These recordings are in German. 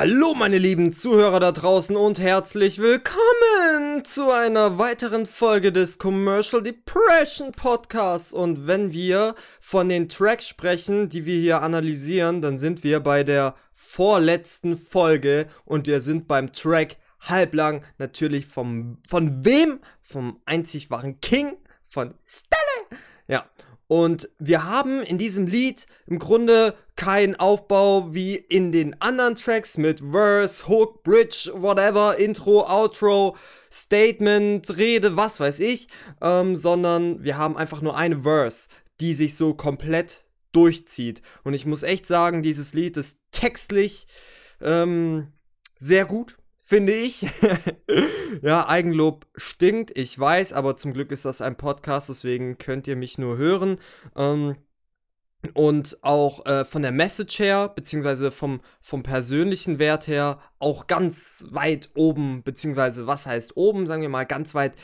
Hallo meine lieben Zuhörer da draußen und herzlich willkommen zu einer weiteren Folge des Commercial Depression Podcasts. Und wenn wir von den Tracks sprechen, die wir hier analysieren, dann sind wir bei der vorletzten Folge und wir sind beim Track halblang natürlich vom, von wem? Vom einzig wahren King von Stelle. Ja, und wir haben in diesem Lied im Grunde keinen Aufbau wie in den anderen Tracks mit Verse, Hook, Bridge, whatever, Intro, Outro, Statement, Rede, was weiß ich, ähm, sondern wir haben einfach nur eine Verse, die sich so komplett durchzieht. Und ich muss echt sagen, dieses Lied ist textlich ähm, sehr gut finde ich. ja, Eigenlob stinkt, ich weiß, aber zum Glück ist das ein Podcast, deswegen könnt ihr mich nur hören. Ähm, und auch äh, von der Message her, beziehungsweise vom, vom persönlichen Wert her, auch ganz weit oben, beziehungsweise was heißt oben, sagen wir mal, ganz weit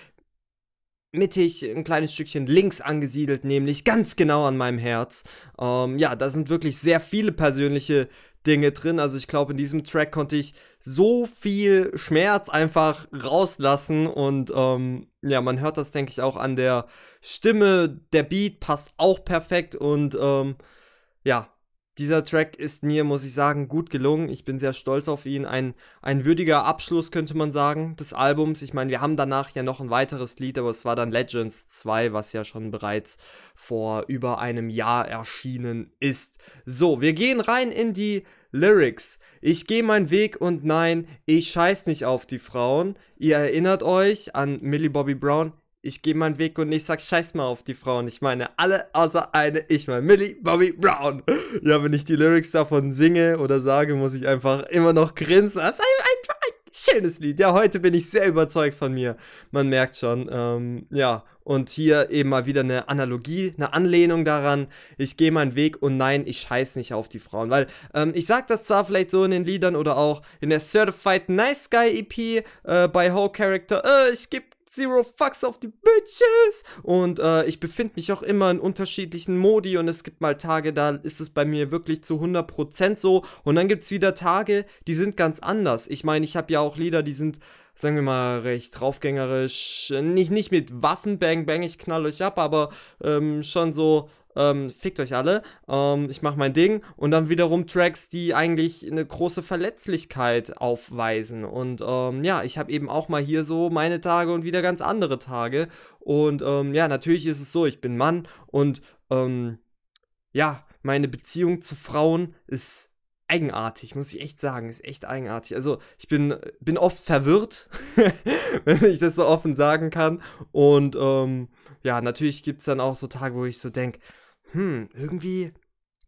mittig, ein kleines Stückchen links angesiedelt, nämlich ganz genau an meinem Herz. Ähm, ja, da sind wirklich sehr viele persönliche Dinge drin. Also ich glaube, in diesem Track konnte ich so viel Schmerz einfach rauslassen und ähm, ja, man hört das, denke ich, auch an der Stimme. Der Beat passt auch perfekt und ähm, ja, dieser Track ist mir, muss ich sagen, gut gelungen. Ich bin sehr stolz auf ihn. Ein, ein würdiger Abschluss, könnte man sagen, des Albums. Ich meine, wir haben danach ja noch ein weiteres Lied, aber es war dann Legends 2, was ja schon bereits vor über einem Jahr erschienen ist. So, wir gehen rein in die Lyrics. Ich gehe meinen Weg und nein, ich scheiß nicht auf die Frauen. Ihr erinnert euch an Millie Bobby Brown? Ich gehe meinen Weg und ich sag scheiß mal auf die Frauen. Ich meine alle außer eine, ich meine Millie Bobby Brown. Ja, wenn ich die Lyrics davon singe oder sage, muss ich einfach immer noch grinsen. Das ist ein, ein, ein schönes Lied. Ja, heute bin ich sehr überzeugt von mir. Man merkt schon. Ähm, ja, und hier eben mal wieder eine Analogie, eine Anlehnung daran, ich gehe meinen Weg und nein, ich scheiß nicht auf die Frauen. Weil ähm, ich sag das zwar vielleicht so in den Liedern oder auch in der Certified Nice Guy EP äh, bei Whole Character, äh, ich gebe Zero Fucks auf die Bitches. Und äh, ich befinde mich auch immer in unterschiedlichen Modi und es gibt mal Tage, da ist es bei mir wirklich zu 100% so. Und dann gibt es wieder Tage, die sind ganz anders. Ich meine, ich habe ja auch Lieder, die sind sagen wir mal, recht draufgängerisch. Nicht, nicht mit Waffen, bang, bang, ich knall euch ab, aber ähm, schon so, ähm, fickt euch alle, ähm, ich mach mein Ding und dann wiederum Tracks, die eigentlich eine große Verletzlichkeit aufweisen und ähm, ja, ich habe eben auch mal hier so meine Tage und wieder ganz andere Tage und ähm, ja, natürlich ist es so, ich bin Mann und ähm, ja, meine Beziehung zu Frauen ist eigenartig, muss ich echt sagen. Ist echt eigenartig. Also, ich bin, bin oft verwirrt, wenn ich das so offen sagen kann. Und ähm, ja, natürlich gibt es dann auch so Tage, wo ich so denke, hm, irgendwie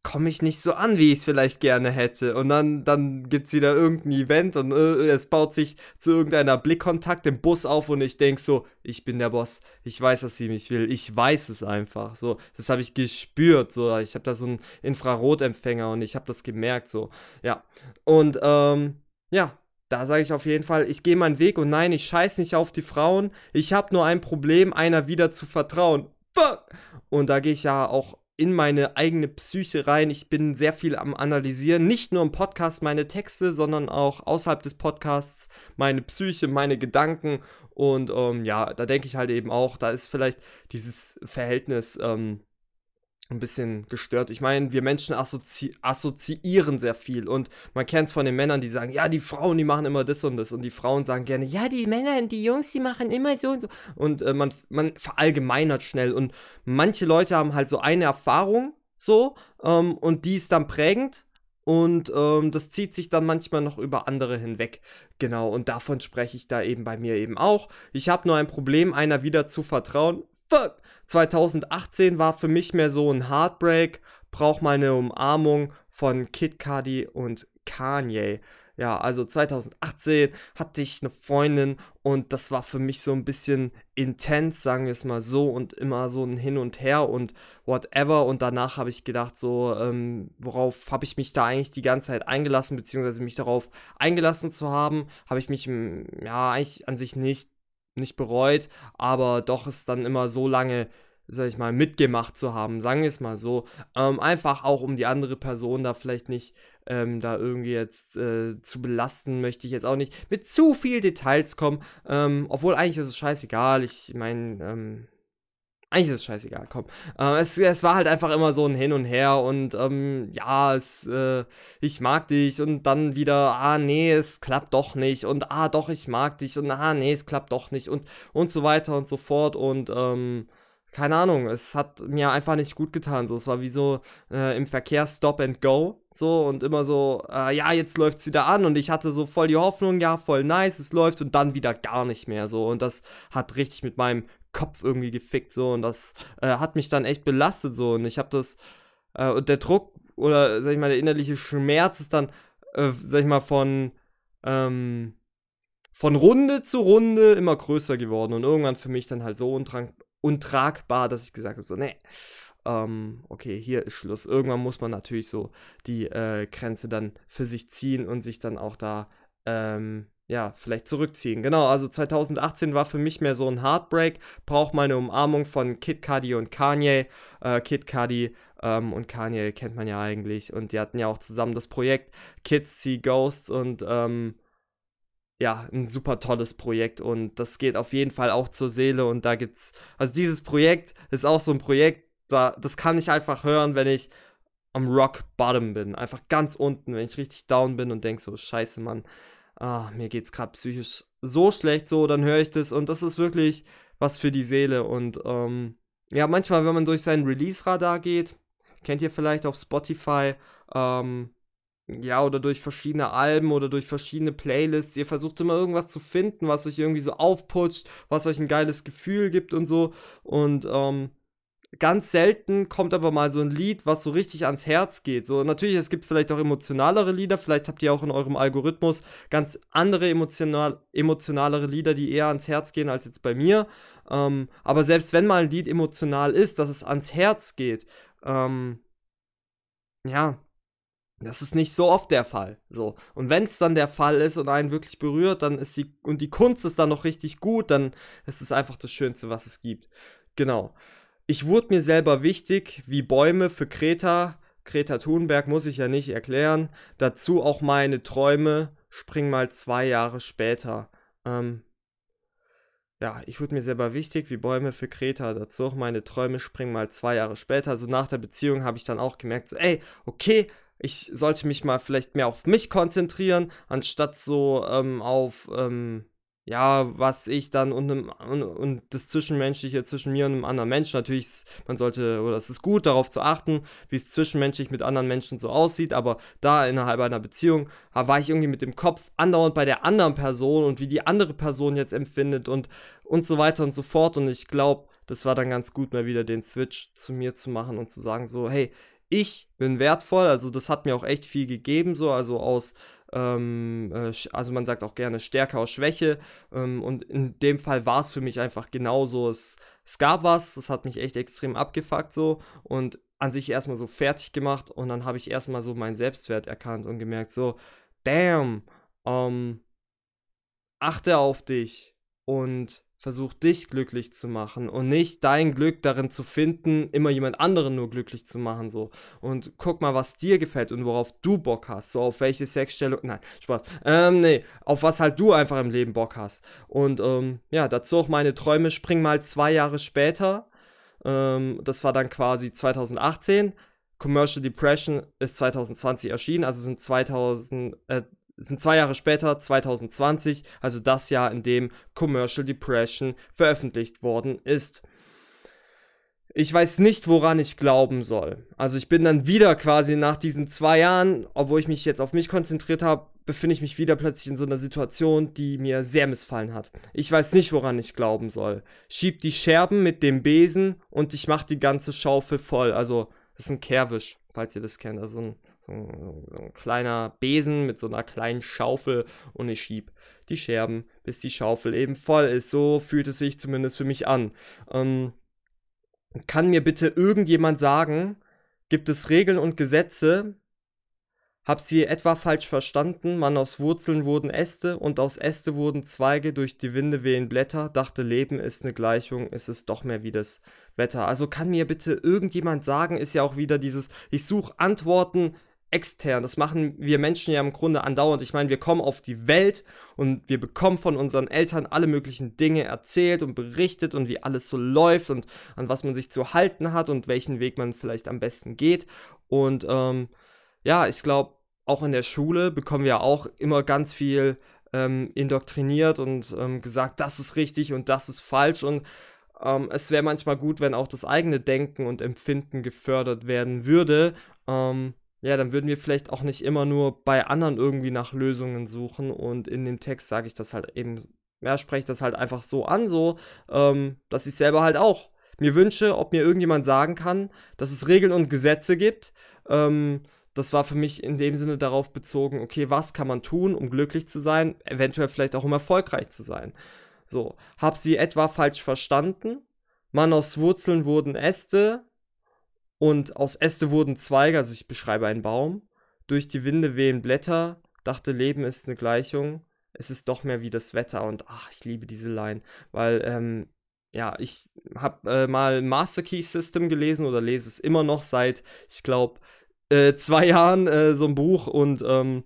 komme ich nicht so an, wie ich es vielleicht gerne hätte. Und dann, dann gibt es wieder irgendein Event und äh, es baut sich zu irgendeiner Blickkontakt im Bus auf und ich denke so, ich bin der Boss. Ich weiß, dass sie mich will. Ich weiß es einfach. So, das habe ich gespürt. So, ich habe da so einen Infrarotempfänger und ich habe das gemerkt. So, ja. Und ähm, ja, da sage ich auf jeden Fall, ich gehe meinen Weg und nein, ich scheiß nicht auf die Frauen. Ich habe nur ein Problem, einer wieder zu vertrauen. Fuck! Und da gehe ich ja auch in meine eigene Psyche rein. Ich bin sehr viel am Analysieren, nicht nur im Podcast meine Texte, sondern auch außerhalb des Podcasts meine Psyche, meine Gedanken. Und ähm, ja, da denke ich halt eben auch, da ist vielleicht dieses Verhältnis ähm, ein bisschen gestört. Ich meine, wir Menschen assozi assoziieren sehr viel und man kennt es von den Männern, die sagen, ja, die Frauen, die machen immer das und das und die Frauen sagen gerne, ja, die Männer und die Jungs, die machen immer so und so und äh, man, man verallgemeinert schnell und manche Leute haben halt so eine Erfahrung so ähm, und die ist dann prägend und ähm, das zieht sich dann manchmal noch über andere hinweg. Genau, und davon spreche ich da eben bei mir eben auch. Ich habe nur ein Problem, einer wieder zu vertrauen. Fuck! 2018 war für mich mehr so ein Heartbreak, brauch mal eine Umarmung von Kid Cudi und Kanye. Ja, also 2018 hatte ich eine Freundin und das war für mich so ein bisschen intens, sagen wir es mal so, und immer so ein Hin und Her und whatever. Und danach habe ich gedacht, so, ähm, worauf habe ich mich da eigentlich die ganze Zeit eingelassen, beziehungsweise mich darauf eingelassen zu haben, habe ich mich, ja, eigentlich an sich nicht nicht bereut, aber doch ist dann immer so lange, sag ich mal, mitgemacht zu haben, sagen wir es mal so. Ähm, einfach auch, um die andere Person da vielleicht nicht ähm, da irgendwie jetzt äh, zu belasten, möchte ich jetzt auch nicht mit zu viel Details kommen. Ähm, obwohl eigentlich ist es scheißegal. Ich meine, ähm, eigentlich ist es scheißegal, komm. Äh, es, es war halt einfach immer so ein Hin und Her und ähm, ja, es, äh, ich mag dich und dann wieder, ah nee, es klappt doch nicht und ah doch, ich mag dich und ah nee, es klappt doch nicht und, und so weiter und so fort und ähm, keine Ahnung, es hat mir einfach nicht gut getan. So, es war wie so äh, im Verkehr Stop and Go. So und immer so, äh, ja, jetzt läuft es wieder an und ich hatte so voll die Hoffnung, ja, voll nice, es läuft und dann wieder gar nicht mehr. So und das hat richtig mit meinem Kopf irgendwie gefickt so. Und das äh, hat mich dann echt belastet so. Und ich habe das äh, und der Druck oder sag ich mal der innerliche Schmerz ist dann äh, sag ich mal von ähm, von Runde zu Runde immer größer geworden. Und irgendwann für mich dann halt so untrag untragbar, dass ich gesagt habe so nee ähm, okay, hier ist Schluss. Irgendwann muss man natürlich so die äh, Grenze dann für sich ziehen und sich dann auch da ähm, ja, vielleicht zurückziehen. Genau, also 2018 war für mich mehr so ein Heartbreak. Braucht mal eine Umarmung von Kid Cudi und Kanye. Äh, Kid Cudi ähm, und Kanye kennt man ja eigentlich. Und die hatten ja auch zusammen das Projekt Kids See Ghosts und ähm, ja, ein super tolles Projekt und das geht auf jeden Fall auch zur Seele und da gibt's, also dieses Projekt ist auch so ein Projekt, da, das kann ich einfach hören, wenn ich am Rock Bottom bin, einfach ganz unten, wenn ich richtig down bin und denk so, scheiße, Mann, ah, mir geht's gerade psychisch so schlecht, so, dann höre ich das und das ist wirklich was für die Seele. Und ähm, ja, manchmal, wenn man durch seinen Release-Radar geht, kennt ihr vielleicht auf Spotify, ähm, ja, oder durch verschiedene Alben oder durch verschiedene Playlists. Ihr versucht immer irgendwas zu finden, was euch irgendwie so aufputscht, was euch ein geiles Gefühl gibt und so. Und ähm, Ganz selten kommt aber mal so ein Lied, was so richtig ans Herz geht. So, natürlich, es gibt vielleicht auch emotionalere Lieder, vielleicht habt ihr auch in eurem Algorithmus ganz andere emotional, emotionalere Lieder, die eher ans Herz gehen als jetzt bei mir. Ähm, aber selbst wenn mal ein Lied emotional ist, dass es ans Herz geht, ähm, ja, das ist nicht so oft der Fall. So. Und wenn es dann der Fall ist und einen wirklich berührt, dann ist die, und die Kunst ist dann noch richtig gut, dann ist es einfach das Schönste, was es gibt. Genau. Ich wurde mir selber wichtig, wie Bäume für Kreta. Greta Thunberg muss ich ja nicht erklären. Dazu auch meine Träume. Spring mal zwei Jahre später. Ähm, ja, ich wurde mir selber wichtig, wie Bäume für Kreta. Dazu auch meine Träume springen mal zwei Jahre später. Also nach der Beziehung habe ich dann auch gemerkt, so, ey, okay, ich sollte mich mal vielleicht mehr auf mich konzentrieren, anstatt so ähm, auf, ähm, ja, was ich dann und, und, und, das Zwischenmenschliche zwischen mir und einem anderen Menschen, natürlich, man sollte, oder es ist gut, darauf zu achten, wie es zwischenmenschlich mit anderen Menschen so aussieht, aber da innerhalb einer Beziehung war ich irgendwie mit dem Kopf andauernd bei der anderen Person und wie die andere Person jetzt empfindet und, und so weiter und so fort. Und ich glaube, das war dann ganz gut, mal wieder den Switch zu mir zu machen und zu sagen so, hey, ich bin wertvoll, also das hat mir auch echt viel gegeben, so, also aus ähm, äh, also man sagt auch gerne Stärke aus Schwäche. Ähm, und in dem Fall war es für mich einfach genauso. Es, es gab was, das hat mich echt extrem abgefuckt so und an sich erstmal so fertig gemacht und dann habe ich erstmal so meinen Selbstwert erkannt und gemerkt, so, damn, ähm, achte auf dich und versuch dich glücklich zu machen und nicht dein Glück darin zu finden, immer jemand anderen nur glücklich zu machen, so. Und guck mal, was dir gefällt und worauf du Bock hast, so auf welche Sexstellung, nein, Spaß, ähm, nee, auf was halt du einfach im Leben Bock hast. Und, ähm, ja, dazu auch meine Träume, spring mal zwei Jahre später, ähm, das war dann quasi 2018, Commercial Depression ist 2020 erschienen, also sind 2000, äh, sind zwei Jahre später, 2020, also das Jahr, in dem Commercial Depression veröffentlicht worden ist. Ich weiß nicht, woran ich glauben soll. Also ich bin dann wieder quasi nach diesen zwei Jahren, obwohl ich mich jetzt auf mich konzentriert habe, befinde ich mich wieder plötzlich in so einer Situation, die mir sehr missfallen hat. Ich weiß nicht, woran ich glauben soll. Schieb die Scherben mit dem Besen und ich mach die ganze Schaufel voll. Also, das ist ein Kerwisch, falls ihr das kennt. Also ein so, so ein kleiner Besen mit so einer kleinen Schaufel und ich schieb die Scherben, bis die Schaufel eben voll ist. So fühlt es sich zumindest für mich an. Ähm, kann mir bitte irgendjemand sagen, gibt es Regeln und Gesetze? Hab sie etwa falsch verstanden? Man aus Wurzeln wurden Äste und aus Äste wurden Zweige, durch die Winde wehen Blätter, dachte Leben ist eine Gleichung, ist es doch mehr wie das Wetter. Also kann mir bitte irgendjemand sagen, ist ja auch wieder dieses, ich suche Antworten extern. Das machen wir Menschen ja im Grunde andauernd. Ich meine, wir kommen auf die Welt und wir bekommen von unseren Eltern alle möglichen Dinge erzählt und berichtet und wie alles so läuft und an was man sich zu halten hat und welchen Weg man vielleicht am besten geht. Und ähm, ja, ich glaube, auch in der Schule bekommen wir auch immer ganz viel ähm, indoktriniert und ähm, gesagt, das ist richtig und das ist falsch und ähm, es wäre manchmal gut, wenn auch das eigene Denken und Empfinden gefördert werden würde. Ähm, ja, dann würden wir vielleicht auch nicht immer nur bei anderen irgendwie nach Lösungen suchen und in dem Text sage ich das halt eben, ja, spreche ich das halt einfach so an, so, ähm, dass ich selber halt auch mir wünsche, ob mir irgendjemand sagen kann, dass es Regeln und Gesetze gibt. Ähm, das war für mich in dem Sinne darauf bezogen, okay, was kann man tun, um glücklich zu sein, eventuell vielleicht auch um erfolgreich zu sein. So, hab sie etwa falsch verstanden? Mann aus Wurzeln wurden Äste, und aus Äste wurden Zweige, also ich beschreibe einen Baum. Durch die Winde wehen Blätter, dachte Leben ist eine Gleichung. Es ist doch mehr wie das Wetter und ach, ich liebe diese Line, weil ähm, ja, ich habe äh, mal Master Key System gelesen oder lese es immer noch seit, ich glaube, äh, zwei Jahren äh, so ein Buch und ähm,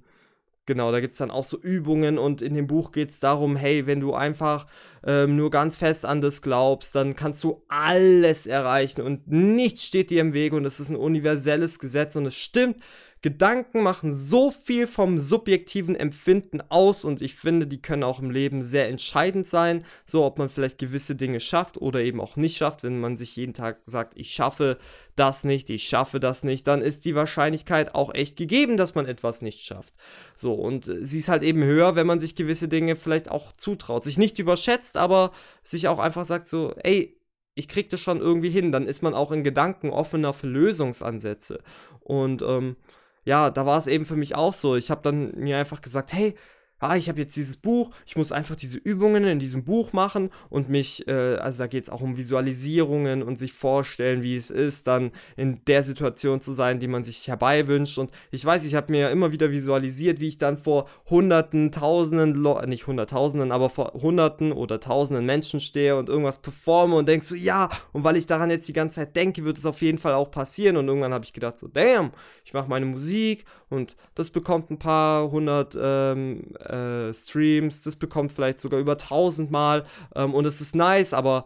Genau, da gibt es dann auch so Übungen und in dem Buch geht es darum, hey, wenn du einfach ähm, nur ganz fest an das glaubst, dann kannst du alles erreichen und nichts steht dir im Weg und es ist ein universelles Gesetz und es stimmt Gedanken machen so viel vom subjektiven Empfinden aus und ich finde, die können auch im Leben sehr entscheidend sein, so ob man vielleicht gewisse Dinge schafft oder eben auch nicht schafft. Wenn man sich jeden Tag sagt, ich schaffe das nicht, ich schaffe das nicht, dann ist die Wahrscheinlichkeit auch echt gegeben, dass man etwas nicht schafft. So, und äh, sie ist halt eben höher, wenn man sich gewisse Dinge vielleicht auch zutraut, sich nicht überschätzt, aber sich auch einfach sagt so, ey, ich krieg das schon irgendwie hin, dann ist man auch in Gedanken offener für Lösungsansätze. Und ähm, ja, da war es eben für mich auch so. Ich habe dann mir einfach gesagt, hey, ah, ich habe jetzt dieses Buch, ich muss einfach diese Übungen in diesem Buch machen und mich, äh, also da geht es auch um Visualisierungen und sich vorstellen, wie es ist, dann in der Situation zu sein, die man sich herbeiwünscht. Und ich weiß, ich habe mir immer wieder visualisiert, wie ich dann vor Hunderten, Tausenden, Lo nicht Hunderttausenden, aber vor Hunderten oder Tausenden Menschen stehe und irgendwas performe und denkst so, ja, und weil ich daran jetzt die ganze Zeit denke, wird es auf jeden Fall auch passieren. Und irgendwann habe ich gedacht so, damn, ich mache meine Musik und das bekommt ein paar hundert ähm, äh, Streams, das bekommt vielleicht sogar über tausend Mal ähm, und es ist nice, aber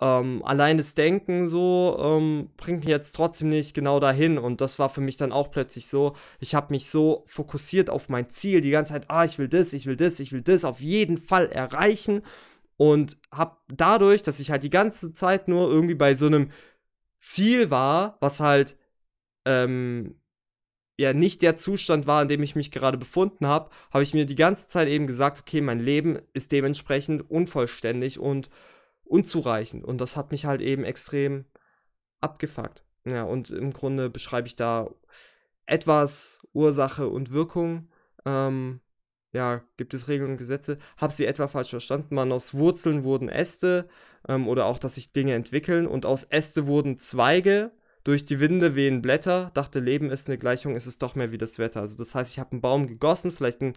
ähm, allein das Denken so ähm, bringt mich jetzt trotzdem nicht genau dahin und das war für mich dann auch plötzlich so, ich habe mich so fokussiert auf mein Ziel, die ganze Zeit, ah, ich will das, ich will das, ich will das auf jeden Fall erreichen und habe dadurch, dass ich halt die ganze Zeit nur irgendwie bei so einem Ziel war, was halt ähm, ja nicht der Zustand war, in dem ich mich gerade befunden habe, habe ich mir die ganze Zeit eben gesagt, okay, mein Leben ist dementsprechend unvollständig und unzureichend. Und das hat mich halt eben extrem abgefuckt. Ja, und im Grunde beschreibe ich da etwas Ursache und Wirkung. Ähm, ja, gibt es Regeln und Gesetze? Hab sie etwa falsch verstanden? Man, aus Wurzeln wurden Äste ähm, oder auch, dass sich Dinge entwickeln und aus Äste wurden Zweige durch die Winde wehen Blätter, dachte, Leben ist eine Gleichung, ist es doch mehr wie das Wetter. Also das heißt, ich habe einen Baum gegossen, vielleicht einen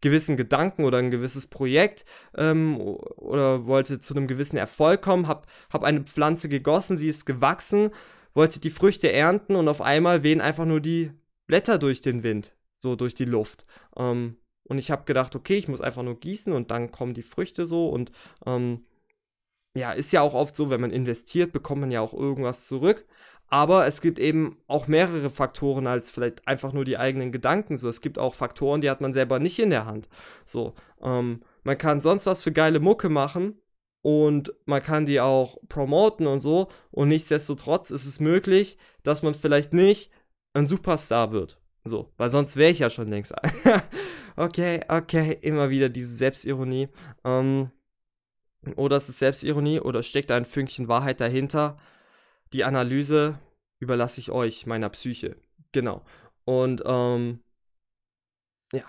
gewissen Gedanken oder ein gewisses Projekt ähm, oder wollte zu einem gewissen Erfolg kommen, habe hab eine Pflanze gegossen, sie ist gewachsen, wollte die Früchte ernten und auf einmal wehen einfach nur die Blätter durch den Wind, so durch die Luft. Ähm, und ich habe gedacht, okay, ich muss einfach nur gießen und dann kommen die Früchte so und ähm, ja, ist ja auch oft so, wenn man investiert, bekommt man ja auch irgendwas zurück. Aber es gibt eben auch mehrere Faktoren als vielleicht einfach nur die eigenen Gedanken. So, es gibt auch Faktoren, die hat man selber nicht in der Hand. So, ähm, man kann sonst was für geile Mucke machen und man kann die auch promoten und so. Und nichtsdestotrotz ist es möglich, dass man vielleicht nicht ein Superstar wird. So, weil sonst wäre ich ja schon längst. okay, okay, immer wieder diese Selbstironie. Ähm, oder es ist Selbstironie oder steckt ein Fünkchen Wahrheit dahinter die Analyse überlasse ich euch, meiner Psyche. Genau. Und ähm, ja,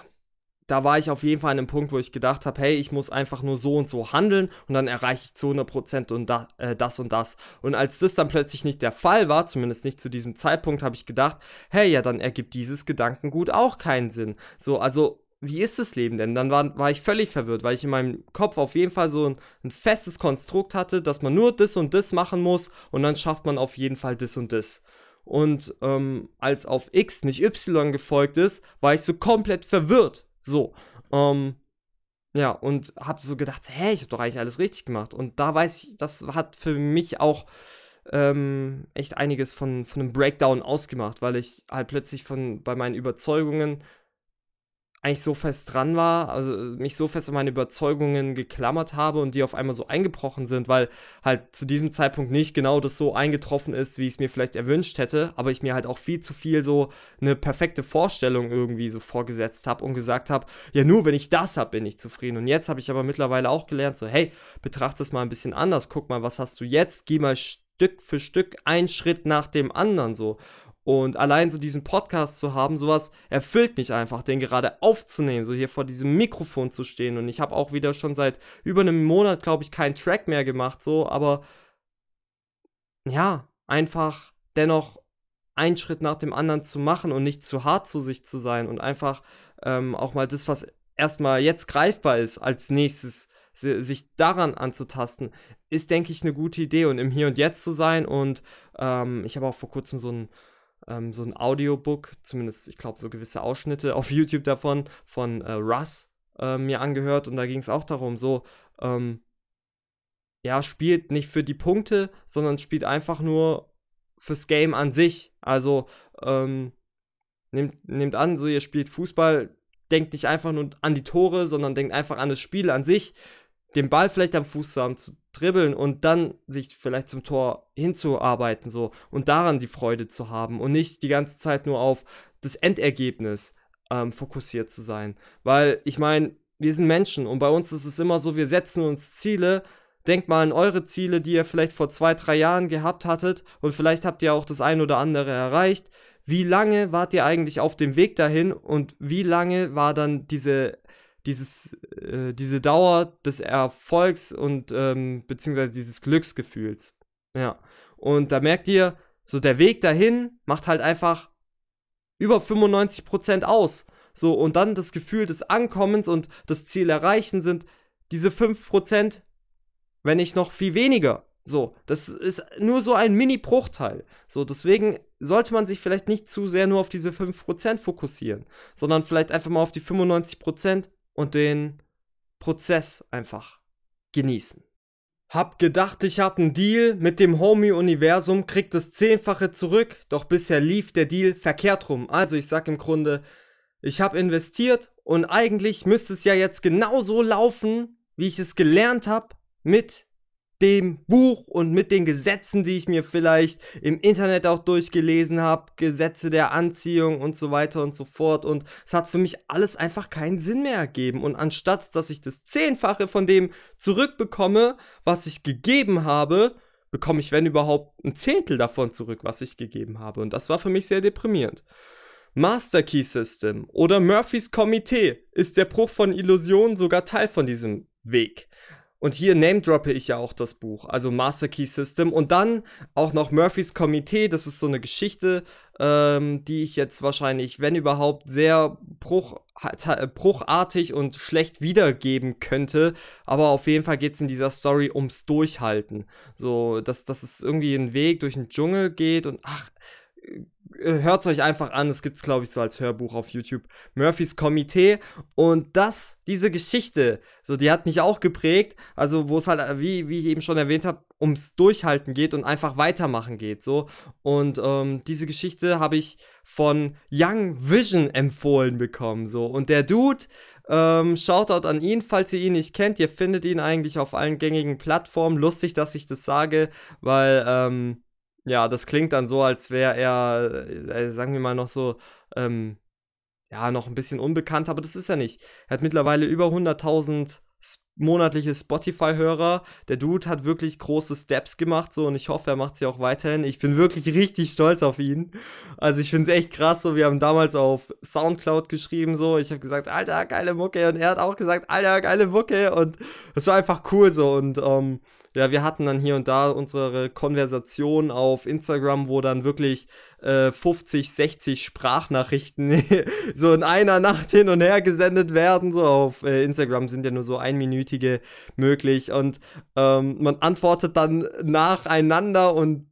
da war ich auf jeden Fall an einem Punkt, wo ich gedacht habe, hey, ich muss einfach nur so und so handeln und dann erreiche ich zu 100% und da, äh, das und das. Und als das dann plötzlich nicht der Fall war, zumindest nicht zu diesem Zeitpunkt, habe ich gedacht, hey, ja, dann ergibt dieses Gedankengut auch keinen Sinn. So, also wie ist das Leben denn? Dann war, war ich völlig verwirrt, weil ich in meinem Kopf auf jeden Fall so ein, ein, festes Konstrukt hatte, dass man nur das und das machen muss und dann schafft man auf jeden Fall das und das. Und ähm, als auf X nicht Y gefolgt ist, war ich so komplett verwirrt. So. Ähm, ja, und hab so gedacht, hä, ich hab doch eigentlich alles richtig gemacht. Und da weiß ich, das hat für mich auch ähm, echt einiges von, von einem Breakdown ausgemacht, weil ich halt plötzlich von bei meinen Überzeugungen eigentlich so fest dran war, also mich so fest an meine Überzeugungen geklammert habe und die auf einmal so eingebrochen sind, weil halt zu diesem Zeitpunkt nicht genau das so eingetroffen ist, wie ich es mir vielleicht erwünscht hätte, aber ich mir halt auch viel zu viel so eine perfekte Vorstellung irgendwie so vorgesetzt habe und gesagt habe, ja nur wenn ich das habe, bin ich zufrieden. Und jetzt habe ich aber mittlerweile auch gelernt, so hey, betrachte es mal ein bisschen anders, guck mal, was hast du jetzt, geh mal Stück für Stück einen Schritt nach dem anderen so. Und allein so diesen Podcast zu haben, sowas erfüllt mich einfach, den gerade aufzunehmen, so hier vor diesem Mikrofon zu stehen. Und ich habe auch wieder schon seit über einem Monat, glaube ich, keinen Track mehr gemacht, so, aber ja, einfach dennoch einen Schritt nach dem anderen zu machen und nicht zu hart zu sich zu sein und einfach ähm, auch mal das, was erstmal jetzt greifbar ist, als nächstes sich daran anzutasten, ist, denke ich, eine gute Idee und im Hier und Jetzt zu sein. Und ähm, ich habe auch vor kurzem so ein ähm, so ein Audiobook, zumindest ich glaube so gewisse Ausschnitte auf YouTube davon, von äh, Russ äh, mir angehört und da ging es auch darum, so, ähm, ja, spielt nicht für die Punkte, sondern spielt einfach nur fürs Game an sich. Also, ähm, nehmt, nehmt an, so ihr spielt Fußball, denkt nicht einfach nur an die Tore, sondern denkt einfach an das Spiel an sich, den Ball vielleicht am Fuß zu haben, zu dribbeln und dann sich vielleicht zum Tor hinzuarbeiten so und daran die Freude zu haben und nicht die ganze Zeit nur auf das Endergebnis ähm, fokussiert zu sein. Weil ich meine, wir sind Menschen und bei uns ist es immer so, wir setzen uns Ziele. Denkt mal an eure Ziele, die ihr vielleicht vor zwei, drei Jahren gehabt hattet und vielleicht habt ihr auch das ein oder andere erreicht. Wie lange wart ihr eigentlich auf dem Weg dahin und wie lange war dann diese dieses, äh, diese Dauer des Erfolgs und ähm, beziehungsweise dieses Glücksgefühls. Ja. Und da merkt ihr, so der Weg dahin macht halt einfach über 95% aus. So, und dann das Gefühl des Ankommens und das Ziel erreichen sind diese 5%, wenn nicht noch viel weniger. So, das ist nur so ein Mini-Bruchteil. So, deswegen sollte man sich vielleicht nicht zu sehr nur auf diese 5% fokussieren, sondern vielleicht einfach mal auf die 95%, und den Prozess einfach genießen. Hab gedacht, ich hab einen Deal mit dem Homie-Universum, krieg das Zehnfache zurück, doch bisher lief der Deal verkehrt rum. Also ich sag im Grunde, ich hab investiert und eigentlich müsste es ja jetzt genauso laufen, wie ich es gelernt hab, mit dem Buch und mit den Gesetzen, die ich mir vielleicht im Internet auch durchgelesen habe, Gesetze der Anziehung und so weiter und so fort. Und es hat für mich alles einfach keinen Sinn mehr ergeben. Und anstatt, dass ich das Zehnfache von dem zurückbekomme, was ich gegeben habe, bekomme ich, wenn überhaupt, ein Zehntel davon zurück, was ich gegeben habe. Und das war für mich sehr deprimierend. Master Key System oder Murphys Komitee ist der Bruch von Illusionen sogar Teil von diesem Weg. Und hier name droppe ich ja auch das Buch, also Master Key System. Und dann auch noch Murphys Komitee, das ist so eine Geschichte, ähm, die ich jetzt wahrscheinlich, wenn überhaupt, sehr bruch, bruchartig und schlecht wiedergeben könnte. Aber auf jeden Fall geht es in dieser Story ums Durchhalten. So, dass, dass es irgendwie einen Weg durch den Dschungel geht und ach hört es euch einfach an, es gibt es glaube ich so als Hörbuch auf YouTube, Murphys Komitee. Und das, diese Geschichte, so die hat mich auch geprägt, also wo es halt, äh, wie, wie ich eben schon erwähnt habe, ums Durchhalten geht und einfach weitermachen geht, so. Und ähm, diese Geschichte habe ich von Young Vision empfohlen bekommen, so. Und der Dude, ähm, Shoutout an ihn, falls ihr ihn nicht kennt, ihr findet ihn eigentlich auf allen gängigen Plattformen, lustig, dass ich das sage, weil, ähm, ja, das klingt dann so, als wäre er, äh, sagen wir mal, noch so, ähm, ja, noch ein bisschen unbekannt, aber das ist er nicht. Er hat mittlerweile über 100.000 monatliche Spotify-Hörer. Der Dude hat wirklich große Steps gemacht, so, und ich hoffe, er macht sie auch weiterhin. Ich bin wirklich richtig stolz auf ihn. Also, ich finde es echt krass, so, wir haben damals auf Soundcloud geschrieben, so, ich habe gesagt, Alter, geile Mucke, und er hat auch gesagt, Alter, geile Mucke, und es war einfach cool, so, und, ähm, ja, wir hatten dann hier und da unsere Konversation auf Instagram, wo dann wirklich äh, 50, 60 Sprachnachrichten so in einer Nacht hin und her gesendet werden. So auf äh, Instagram sind ja nur so einminütige möglich und ähm, man antwortet dann nacheinander und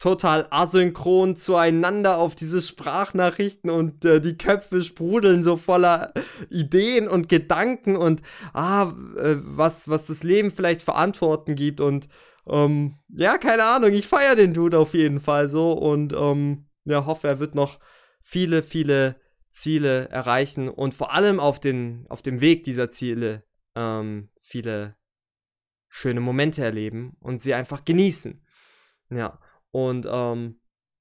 total asynchron zueinander auf diese Sprachnachrichten und äh, die Köpfe sprudeln so voller Ideen und Gedanken und ah, äh, was, was das Leben vielleicht für Antworten gibt und ähm, ja, keine Ahnung, ich feiere den Dude auf jeden Fall so und ähm, ja, hoffe, er wird noch viele, viele Ziele erreichen und vor allem auf, den, auf dem Weg dieser Ziele ähm, viele schöne Momente erleben und sie einfach genießen. Ja, und ähm,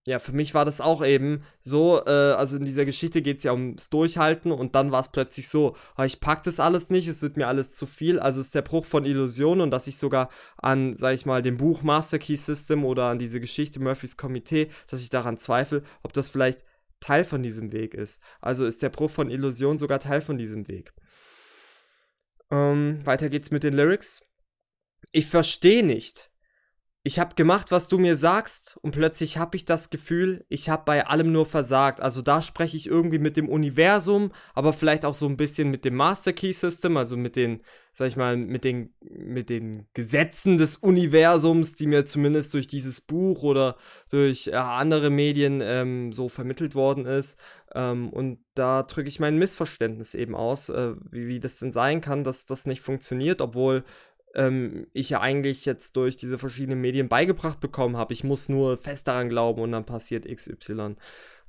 ja, für mich war das auch eben so, äh, also in dieser Geschichte geht es ja ums Durchhalten und dann war es plötzlich so, ah, ich pack das alles nicht, es wird mir alles zu viel. Also ist der Bruch von Illusion und dass ich sogar an, sag ich mal, dem Buch Master Key System oder an diese Geschichte Murphys Komitee, dass ich daran zweifle, ob das vielleicht Teil von diesem Weg ist. Also ist der Bruch von Illusion sogar Teil von diesem Weg. Ähm, weiter geht's mit den Lyrics. Ich verstehe nicht. Ich habe gemacht, was du mir sagst, und plötzlich habe ich das Gefühl, ich habe bei allem nur versagt. Also da spreche ich irgendwie mit dem Universum, aber vielleicht auch so ein bisschen mit dem Master Key System, also mit den, sag ich mal, mit den, mit den Gesetzen des Universums, die mir zumindest durch dieses Buch oder durch äh, andere Medien ähm, so vermittelt worden ist. Ähm, und da drücke ich mein Missverständnis eben aus, äh, wie, wie das denn sein kann, dass das nicht funktioniert, obwohl ähm, ich ja eigentlich jetzt durch diese verschiedenen Medien beigebracht bekommen habe. Ich muss nur fest daran glauben und dann passiert XY.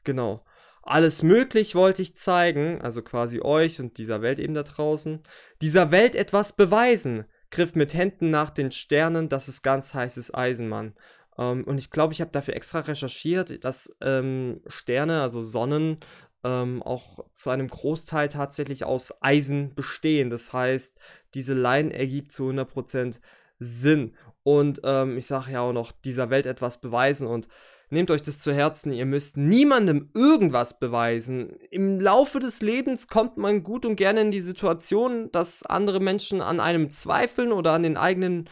Genau. Alles möglich wollte ich zeigen, also quasi euch und dieser Welt eben da draußen. Dieser Welt etwas beweisen. Griff mit Händen nach den Sternen, das ist ganz heißes Eisenmann. Ähm, und ich glaube, ich habe dafür extra recherchiert, dass ähm, Sterne, also Sonnen, ähm, auch zu einem Großteil tatsächlich aus Eisen bestehen. Das heißt, diese Line ergibt zu 100% Sinn. Und ähm, ich sage ja auch noch, dieser Welt etwas beweisen und nehmt euch das zu Herzen, ihr müsst niemandem irgendwas beweisen. Im Laufe des Lebens kommt man gut und gerne in die Situation, dass andere Menschen an einem zweifeln oder an den eigenen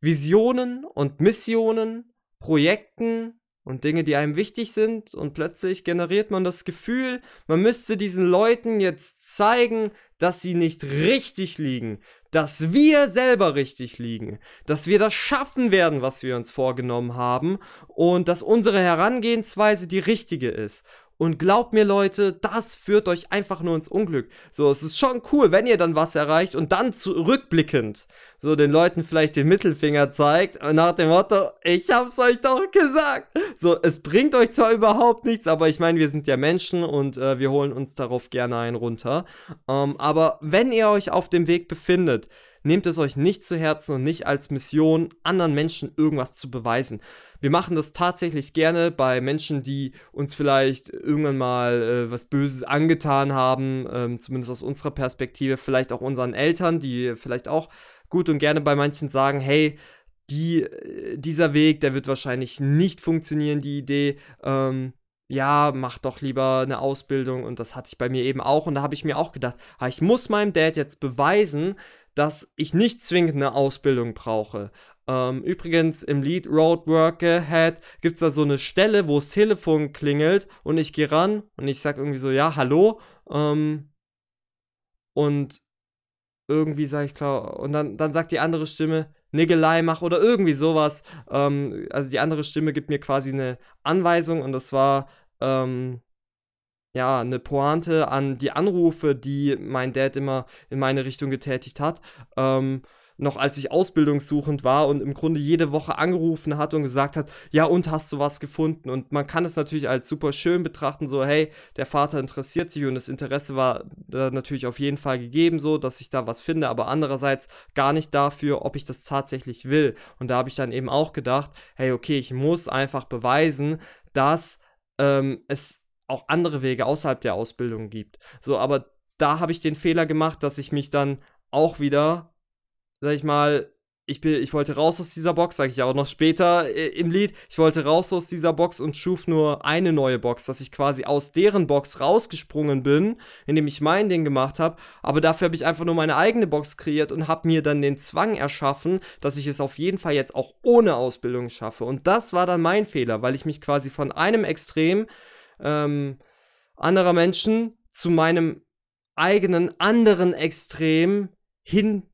Visionen und Missionen, Projekten, und Dinge, die einem wichtig sind und plötzlich generiert man das Gefühl, man müsste diesen Leuten jetzt zeigen, dass sie nicht richtig liegen, dass wir selber richtig liegen, dass wir das schaffen werden, was wir uns vorgenommen haben und dass unsere Herangehensweise die richtige ist. Und glaubt mir, Leute, das führt euch einfach nur ins Unglück. So, es ist schon cool, wenn ihr dann was erreicht und dann zurückblickend so den Leuten vielleicht den Mittelfinger zeigt nach dem Motto, ich hab's euch doch gesagt. So, es bringt euch zwar überhaupt nichts, aber ich meine, wir sind ja Menschen und äh, wir holen uns darauf gerne einen runter. Ähm, aber wenn ihr euch auf dem Weg befindet, Nehmt es euch nicht zu Herzen und nicht als Mission, anderen Menschen irgendwas zu beweisen. Wir machen das tatsächlich gerne bei Menschen, die uns vielleicht irgendwann mal äh, was Böses angetan haben, ähm, zumindest aus unserer Perspektive, vielleicht auch unseren Eltern, die vielleicht auch gut und gerne bei manchen sagen, hey, die, äh, dieser Weg, der wird wahrscheinlich nicht funktionieren, die Idee. Ähm, ja, mach doch lieber eine Ausbildung und das hatte ich bei mir eben auch und da habe ich mir auch gedacht, ah, ich muss meinem Dad jetzt beweisen, dass ich nicht zwingend eine Ausbildung brauche. Ähm, übrigens, im Lied Road Worker Head gibt es da so eine Stelle, wo das Telefon klingelt und ich gehe ran und ich sage irgendwie so, ja, hallo. Ähm, und irgendwie sage ich klar, und dann, dann sagt die andere Stimme, Niggelei mach oder irgendwie sowas. Ähm, also die andere Stimme gibt mir quasi eine Anweisung und das war, ähm, ja, eine Pointe an die Anrufe, die mein Dad immer in meine Richtung getätigt hat. Ähm, noch als ich ausbildungssuchend war und im Grunde jede Woche angerufen hat und gesagt hat, ja und hast du was gefunden? Und man kann es natürlich als super schön betrachten, so hey, der Vater interessiert sich und das Interesse war äh, natürlich auf jeden Fall gegeben, so dass ich da was finde, aber andererseits gar nicht dafür, ob ich das tatsächlich will. Und da habe ich dann eben auch gedacht, hey, okay, ich muss einfach beweisen, dass ähm, es auch andere Wege außerhalb der Ausbildung gibt. So, aber da habe ich den Fehler gemacht, dass ich mich dann auch wieder, sag ich mal, ich, bin, ich wollte raus aus dieser Box, sage ich auch noch später äh, im Lied. Ich wollte raus aus dieser Box und schuf nur eine neue Box, dass ich quasi aus deren Box rausgesprungen bin, indem ich mein Ding gemacht habe. Aber dafür habe ich einfach nur meine eigene Box kreiert und habe mir dann den Zwang erschaffen, dass ich es auf jeden Fall jetzt auch ohne Ausbildung schaffe. Und das war dann mein Fehler, weil ich mich quasi von einem Extrem ähm, anderer Menschen zu meinem eigenen anderen Extrem hin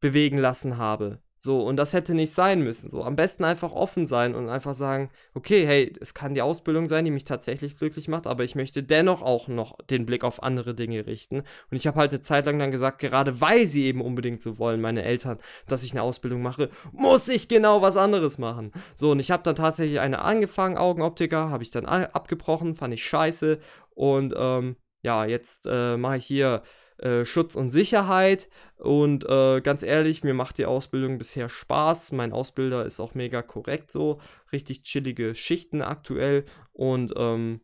bewegen lassen habe. So, und das hätte nicht sein müssen. So, am besten einfach offen sein und einfach sagen, okay, hey, es kann die Ausbildung sein, die mich tatsächlich glücklich macht, aber ich möchte dennoch auch noch den Blick auf andere Dinge richten. Und ich habe halt eine Zeit lang dann gesagt, gerade weil sie eben unbedingt so wollen, meine Eltern, dass ich eine Ausbildung mache, muss ich genau was anderes machen. So, und ich habe dann tatsächlich eine angefangen, Augenoptiker, habe ich dann abgebrochen, fand ich scheiße. Und ähm, ja, jetzt äh, mache ich hier äh, Schutz und Sicherheit. Und äh, ganz ehrlich, mir macht die Ausbildung bisher Spaß. Mein Ausbilder ist auch mega korrekt so. Richtig chillige Schichten aktuell. Und ähm,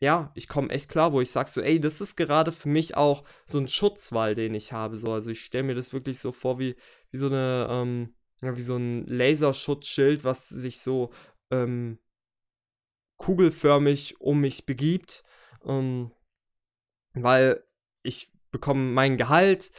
ja, ich komme echt klar, wo ich sage so, ey, das ist gerade für mich auch so ein Schutzwall, den ich habe. So, also ich stelle mir das wirklich so vor wie, wie so eine, ähm, wie so ein Laserschutzschild, was sich so ähm, kugelförmig um mich begibt. Ähm, weil ich bekomme mein Gehalt.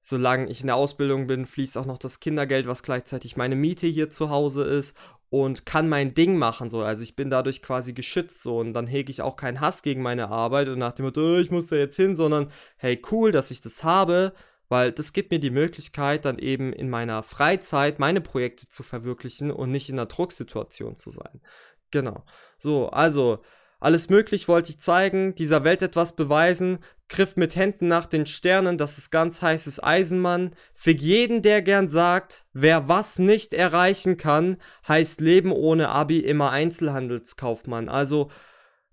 Solange ich in der Ausbildung bin, fließt auch noch das Kindergeld, was gleichzeitig meine Miete hier zu Hause ist und kann mein Ding machen so. Also ich bin dadurch quasi geschützt so und dann hege ich auch keinen Hass gegen meine Arbeit und nach dem Motto, oh, ich muss da jetzt hin, sondern hey, cool, dass ich das habe, weil das gibt mir die Möglichkeit, dann eben in meiner Freizeit meine Projekte zu verwirklichen und nicht in einer Drucksituation zu sein. Genau. So, also alles möglich wollte ich zeigen, dieser Welt etwas beweisen, griff mit Händen nach den Sternen, das ist ganz heißes Eisenmann. Für jeden, der gern sagt, wer was nicht erreichen kann, heißt Leben ohne Abi immer Einzelhandelskaufmann. Also,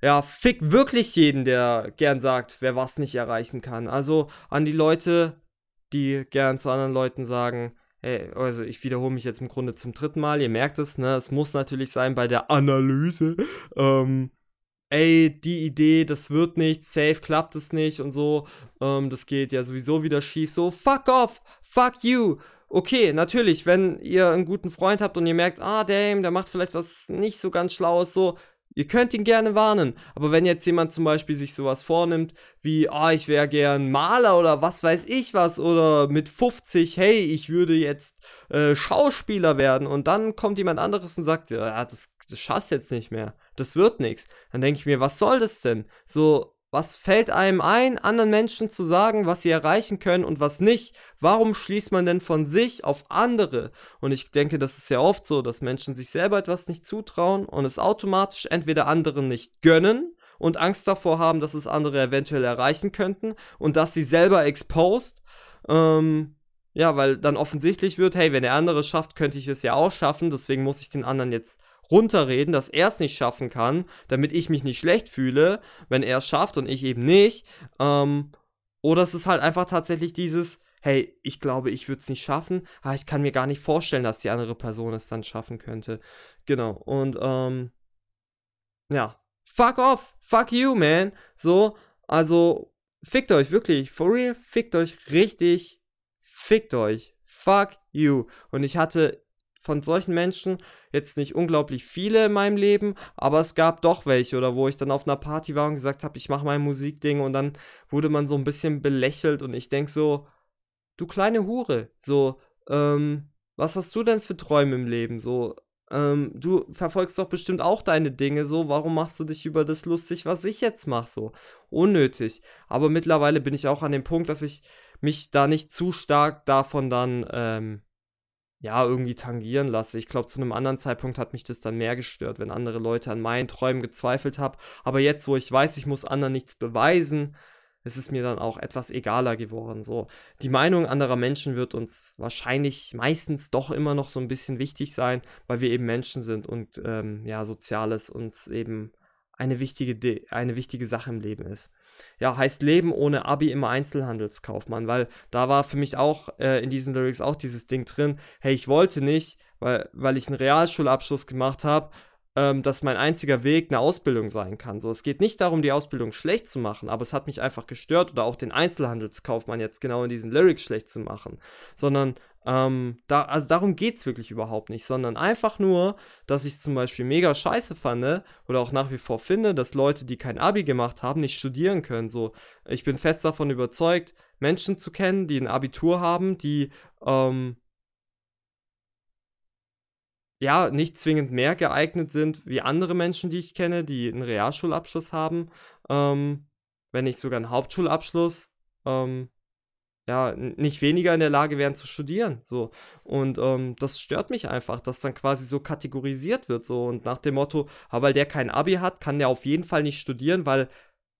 ja, fick wirklich jeden, der gern sagt, wer was nicht erreichen kann. Also an die Leute, die gern zu anderen Leuten sagen, Hey, also ich wiederhole mich jetzt im Grunde zum dritten Mal, ihr merkt es, ne? Es muss natürlich sein bei der Analyse. Ähm, ey, die Idee, das wird nicht, safe klappt es nicht und so, ähm, das geht ja sowieso wieder schief, so, fuck off, fuck you. Okay, natürlich, wenn ihr einen guten Freund habt und ihr merkt, ah, damn, der macht vielleicht was nicht so ganz Schlaues, so, Ihr könnt ihn gerne warnen, aber wenn jetzt jemand zum Beispiel sich sowas vornimmt, wie, ah, oh, ich wäre gern Maler oder was weiß ich was, oder mit 50, hey, ich würde jetzt äh, Schauspieler werden, und dann kommt jemand anderes und sagt, ja, das, das schaffst jetzt nicht mehr, das wird nichts. Dann denke ich mir, was soll das denn? So, was fällt einem ein, anderen Menschen zu sagen, was sie erreichen können und was nicht? Warum schließt man denn von sich auf andere? Und ich denke, das ist ja oft so, dass Menschen sich selber etwas nicht zutrauen und es automatisch entweder anderen nicht gönnen und Angst davor haben, dass es andere eventuell erreichen könnten und dass sie selber exposed. Ähm, ja, weil dann offensichtlich wird, hey, wenn der andere schafft, könnte ich es ja auch schaffen, deswegen muss ich den anderen jetzt runterreden, dass er es nicht schaffen kann, damit ich mich nicht schlecht fühle, wenn er es schafft und ich eben nicht. Ähm, oder es ist halt einfach tatsächlich dieses, hey, ich glaube, ich würde es nicht schaffen, aber ich kann mir gar nicht vorstellen, dass die andere Person es dann schaffen könnte. Genau. Und ähm, ja, fuck off, fuck you, man. So, also fickt euch wirklich, for real, fickt euch richtig, fickt euch, fuck you. Und ich hatte von solchen Menschen jetzt nicht unglaublich viele in meinem Leben, aber es gab doch welche oder wo ich dann auf einer Party war und gesagt habe, ich mache mein Musikding und dann wurde man so ein bisschen belächelt und ich denke so, du kleine Hure, so, ähm, was hast du denn für Träume im Leben? So, ähm, du verfolgst doch bestimmt auch deine Dinge so, warum machst du dich über das lustig, was ich jetzt mache, so? Unnötig. Aber mittlerweile bin ich auch an dem Punkt, dass ich mich da nicht zu stark davon dann, ähm, ja, irgendwie tangieren lasse. Ich glaube, zu einem anderen Zeitpunkt hat mich das dann mehr gestört, wenn andere Leute an meinen Träumen gezweifelt haben. Aber jetzt, wo ich weiß, ich muss anderen nichts beweisen, ist es mir dann auch etwas egaler geworden. So, die Meinung anderer Menschen wird uns wahrscheinlich meistens doch immer noch so ein bisschen wichtig sein, weil wir eben Menschen sind und ähm, ja, Soziales uns eben eine wichtige, eine wichtige Sache im Leben ist. Ja, heißt Leben ohne Abi immer Einzelhandelskaufmann, weil da war für mich auch äh, in diesen Lyrics auch dieses Ding drin, hey, ich wollte nicht, weil, weil ich einen Realschulabschluss gemacht habe, ähm, dass mein einziger Weg eine Ausbildung sein kann. So, es geht nicht darum, die Ausbildung schlecht zu machen, aber es hat mich einfach gestört oder auch den Einzelhandelskaufmann jetzt genau in diesen Lyrics schlecht zu machen, sondern ähm, da, also darum geht es wirklich überhaupt nicht, sondern einfach nur, dass ich zum Beispiel mega scheiße fand oder auch nach wie vor finde, dass Leute, die kein Abi gemacht haben, nicht studieren können. So, ich bin fest davon überzeugt, Menschen zu kennen, die ein Abitur haben, die ähm, ja nicht zwingend mehr geeignet sind wie andere Menschen, die ich kenne, die einen Realschulabschluss haben, ähm, wenn nicht sogar einen Hauptschulabschluss. Ähm, ja, nicht weniger in der Lage wären zu studieren. So. Und ähm, das stört mich einfach, dass dann quasi so kategorisiert wird. So. Und nach dem Motto, aber weil der kein Abi hat, kann der auf jeden Fall nicht studieren, weil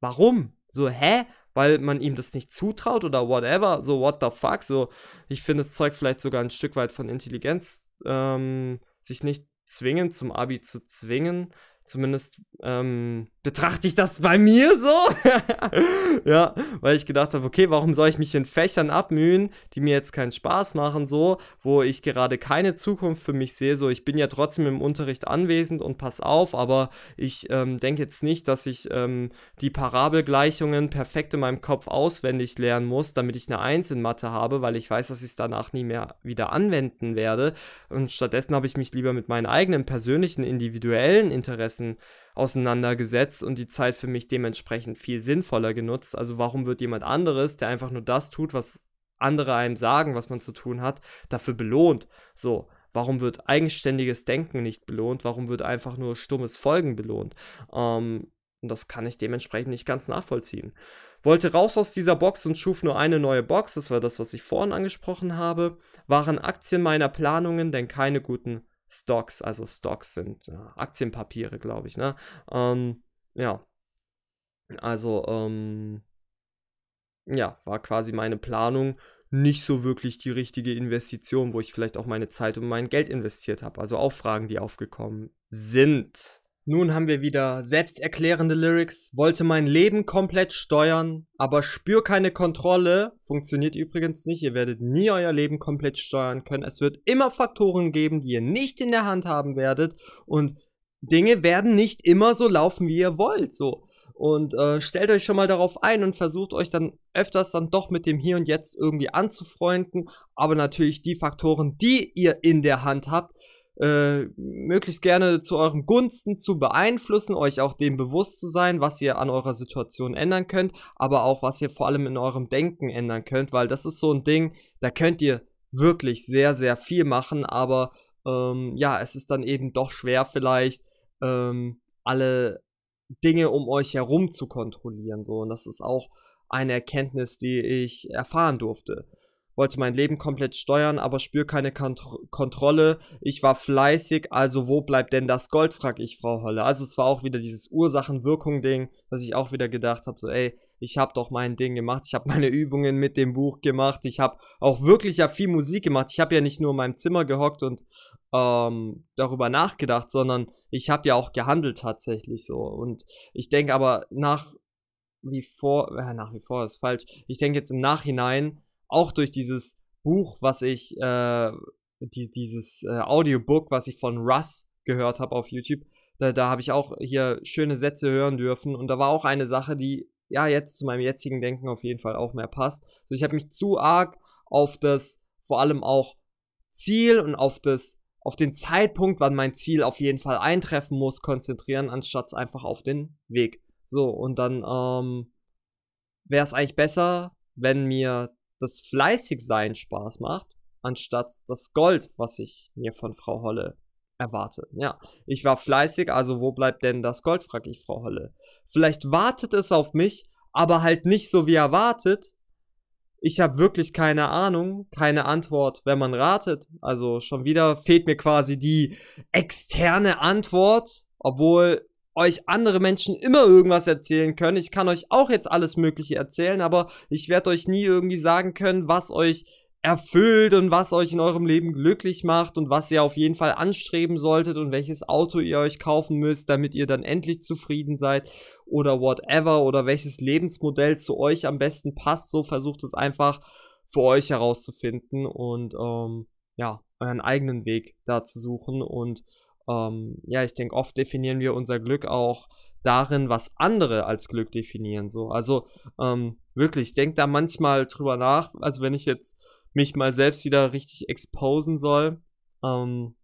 warum? So, hä? Weil man ihm das nicht zutraut oder whatever, so what the fuck, so, ich finde, es zeugt vielleicht sogar ein Stück weit von Intelligenz, ähm, sich nicht zwingend zum Abi zu zwingen, Zumindest ähm, betrachte ich das bei mir so. ja, weil ich gedacht habe, okay, warum soll ich mich in Fächern abmühen, die mir jetzt keinen Spaß machen, so, wo ich gerade keine Zukunft für mich sehe. So, ich bin ja trotzdem im Unterricht anwesend und pass auf, aber ich ähm, denke jetzt nicht, dass ich ähm, die Parabelgleichungen perfekt in meinem Kopf auswendig lernen muss, damit ich eine Eins in Mathe habe, weil ich weiß, dass ich es danach nie mehr wieder anwenden werde. Und stattdessen habe ich mich lieber mit meinen eigenen persönlichen, individuellen Interessen Interessen auseinandergesetzt und die Zeit für mich dementsprechend viel sinnvoller genutzt. Also warum wird jemand anderes, der einfach nur das tut, was andere einem sagen, was man zu tun hat, dafür belohnt? So, warum wird eigenständiges Denken nicht belohnt? Warum wird einfach nur stummes Folgen belohnt? Ähm, und das kann ich dementsprechend nicht ganz nachvollziehen. Wollte raus aus dieser Box und schuf nur eine neue Box, das war das, was ich vorhin angesprochen habe. Waren Aktien meiner Planungen denn keine guten Stocks, also Stocks sind ja, Aktienpapiere, glaube ich, ne? Ähm, ja. Also, ähm, ja, war quasi meine Planung nicht so wirklich die richtige Investition, wo ich vielleicht auch meine Zeit und mein Geld investiert habe. Also auch Fragen, die aufgekommen sind. Nun haben wir wieder selbsterklärende Lyrics, wollte mein Leben komplett steuern, aber spür keine Kontrolle. Funktioniert übrigens nicht, ihr werdet nie euer Leben komplett steuern können. Es wird immer Faktoren geben, die ihr nicht in der Hand haben werdet und Dinge werden nicht immer so laufen, wie ihr wollt, so. Und äh, stellt euch schon mal darauf ein und versucht euch dann öfters dann doch mit dem Hier und Jetzt irgendwie anzufreunden. Aber natürlich die Faktoren, die ihr in der Hand habt, äh, möglichst gerne zu eurem Gunsten zu beeinflussen, euch auch dem bewusst zu sein, was ihr an eurer Situation ändern könnt, aber auch was ihr vor allem in eurem Denken ändern könnt, weil das ist so ein Ding, da könnt ihr wirklich sehr, sehr viel machen, aber ähm, ja, es ist dann eben doch schwer vielleicht ähm, alle Dinge um euch herum zu kontrollieren, so. Und das ist auch eine Erkenntnis, die ich erfahren durfte wollte mein Leben komplett steuern, aber spür keine Kont Kontrolle. Ich war fleißig, also wo bleibt denn das Gold, frag ich Frau Holle. Also es war auch wieder dieses Ursachen-Wirkung-Ding, dass ich auch wieder gedacht habe, so ey, ich habe doch mein Ding gemacht, ich habe meine Übungen mit dem Buch gemacht, ich habe auch wirklich ja viel Musik gemacht. Ich habe ja nicht nur in meinem Zimmer gehockt und ähm, darüber nachgedacht, sondern ich habe ja auch gehandelt tatsächlich so. Und ich denke aber nach wie vor, äh, nach wie vor ist falsch. Ich denke jetzt im Nachhinein, auch durch dieses Buch, was ich, äh, die, dieses äh, Audiobook, was ich von Russ gehört habe auf YouTube, da, da habe ich auch hier schöne Sätze hören dürfen. Und da war auch eine Sache, die ja jetzt zu meinem jetzigen Denken auf jeden Fall auch mehr passt. Also ich habe mich zu arg auf das vor allem auch Ziel und auf das auf den Zeitpunkt, wann mein Ziel auf jeden Fall eintreffen muss, konzentrieren, anstatt einfach auf den Weg. So, und dann ähm, wäre es eigentlich besser, wenn mir das Fleißigsein Spaß macht, anstatt das Gold, was ich mir von Frau Holle erwarte. Ja, ich war fleißig, also wo bleibt denn das Gold, frag ich Frau Holle. Vielleicht wartet es auf mich, aber halt nicht so wie erwartet. Ich habe wirklich keine Ahnung, keine Antwort, wenn man ratet. Also schon wieder fehlt mir quasi die externe Antwort, obwohl euch andere Menschen immer irgendwas erzählen können. Ich kann euch auch jetzt alles Mögliche erzählen, aber ich werde euch nie irgendwie sagen können, was euch erfüllt und was euch in eurem Leben glücklich macht und was ihr auf jeden Fall anstreben solltet und welches Auto ihr euch kaufen müsst, damit ihr dann endlich zufrieden seid oder whatever oder welches Lebensmodell zu euch am besten passt. So versucht es einfach für euch herauszufinden und ähm, ja, euren eigenen Weg da zu suchen und ähm, ja, ich denke, oft definieren wir unser Glück auch darin, was andere als Glück definieren. So, also ähm, wirklich, denkt da manchmal drüber nach. Also wenn ich jetzt mich mal selbst wieder richtig exposen soll, ähm,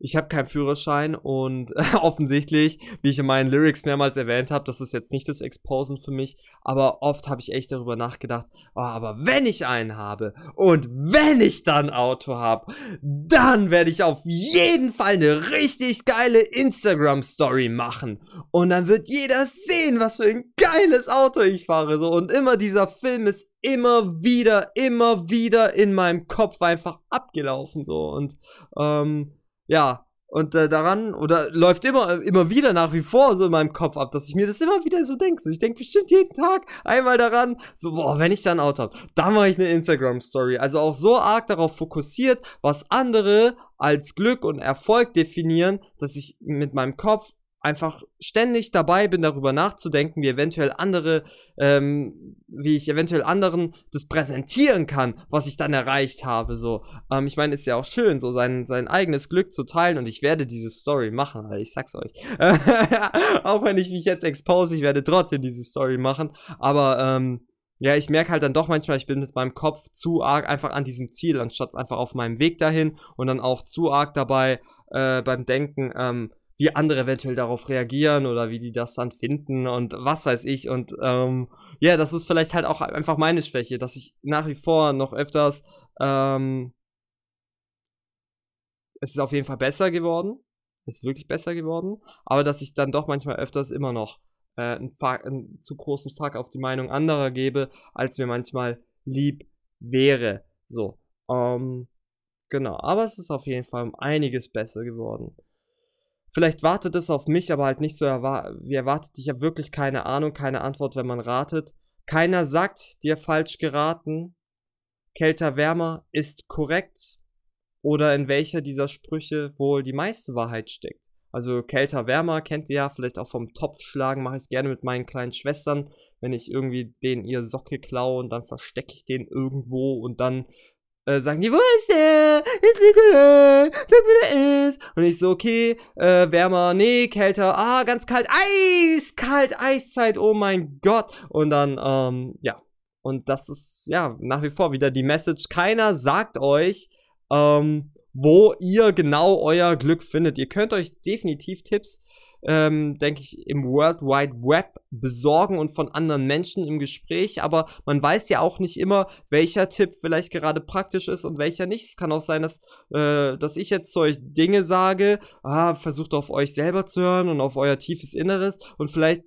ich habe keinen Führerschein und äh, offensichtlich, wie ich in meinen Lyrics mehrmals erwähnt habe, das ist jetzt nicht das Exposen für mich, aber oft habe ich echt darüber nachgedacht, oh, aber wenn ich einen habe und wenn ich dann Auto habe, dann werde ich auf jeden Fall eine richtig geile Instagram Story machen. Und dann wird jeder sehen, was für ein geiles Auto ich fahre so. Und immer dieser Film ist immer wieder, immer wieder in meinem Kopf einfach abgelaufen so. Und ähm, ja, und äh, daran, oder läuft immer, immer wieder nach wie vor so in meinem Kopf ab, dass ich mir das immer wieder so denke. So, ich denke bestimmt jeden Tag einmal daran, so, boah, wenn ich da ein Auto habe, dann mache ich eine Instagram-Story. Also auch so arg darauf fokussiert, was andere als Glück und Erfolg definieren, dass ich mit meinem Kopf einfach ständig dabei bin, darüber nachzudenken, wie eventuell andere, ähm, wie ich eventuell anderen das präsentieren kann, was ich dann erreicht habe. So, ähm, ich meine, ist ja auch schön, so sein sein eigenes Glück zu teilen und ich werde diese Story machen. Also ich sag's euch, auch wenn ich mich jetzt expose, ich werde trotzdem diese Story machen. Aber ähm, ja, ich merke halt dann doch manchmal, ich bin mit meinem Kopf zu arg einfach an diesem Ziel, anstatt einfach auf meinem Weg dahin und dann auch zu arg dabei äh, beim Denken. Ähm, wie andere eventuell darauf reagieren oder wie die das dann finden und was weiß ich. Und ähm, ja, das ist vielleicht halt auch einfach meine Schwäche, dass ich nach wie vor noch öfters, ähm, es ist auf jeden Fall besser geworden, es ist wirklich besser geworden, aber dass ich dann doch manchmal öfters immer noch äh, einen, Fuck, einen zu großen Fuck auf die Meinung anderer gebe, als mir manchmal lieb wäre. So, ähm, genau, aber es ist auf jeden Fall um einiges besser geworden. Vielleicht wartet es auf mich, aber halt nicht so erwar wie erwartet. Ich habe wirklich keine Ahnung, keine Antwort, wenn man ratet. Keiner sagt dir falsch geraten. Kälter, wärmer ist korrekt. Oder in welcher dieser Sprüche wohl die meiste Wahrheit steckt. Also kälter, wärmer kennt ihr ja, vielleicht auch vom Topfschlagen mache ich es gerne mit meinen kleinen Schwestern, wenn ich irgendwie den ihr Socke klaue und dann verstecke ich den irgendwo und dann äh, sagen die, wo ist der? Ist der Sag mir, der ist. Und ich so, okay, äh, wärmer, nee, kälter, ah, ganz kalt, eiskalt, Eiszeit, oh mein Gott. Und dann, ähm, ja. Und das ist, ja, nach wie vor wieder die Message. Keiner sagt euch, ähm, wo ihr genau euer Glück findet. Ihr könnt euch definitiv Tipps ähm, denke ich, im World Wide Web besorgen und von anderen Menschen im Gespräch, aber man weiß ja auch nicht immer, welcher Tipp vielleicht gerade praktisch ist und welcher nicht. Es kann auch sein, dass, äh, dass ich jetzt zu euch Dinge sage, ah, versucht auf euch selber zu hören und auf euer tiefes Inneres und vielleicht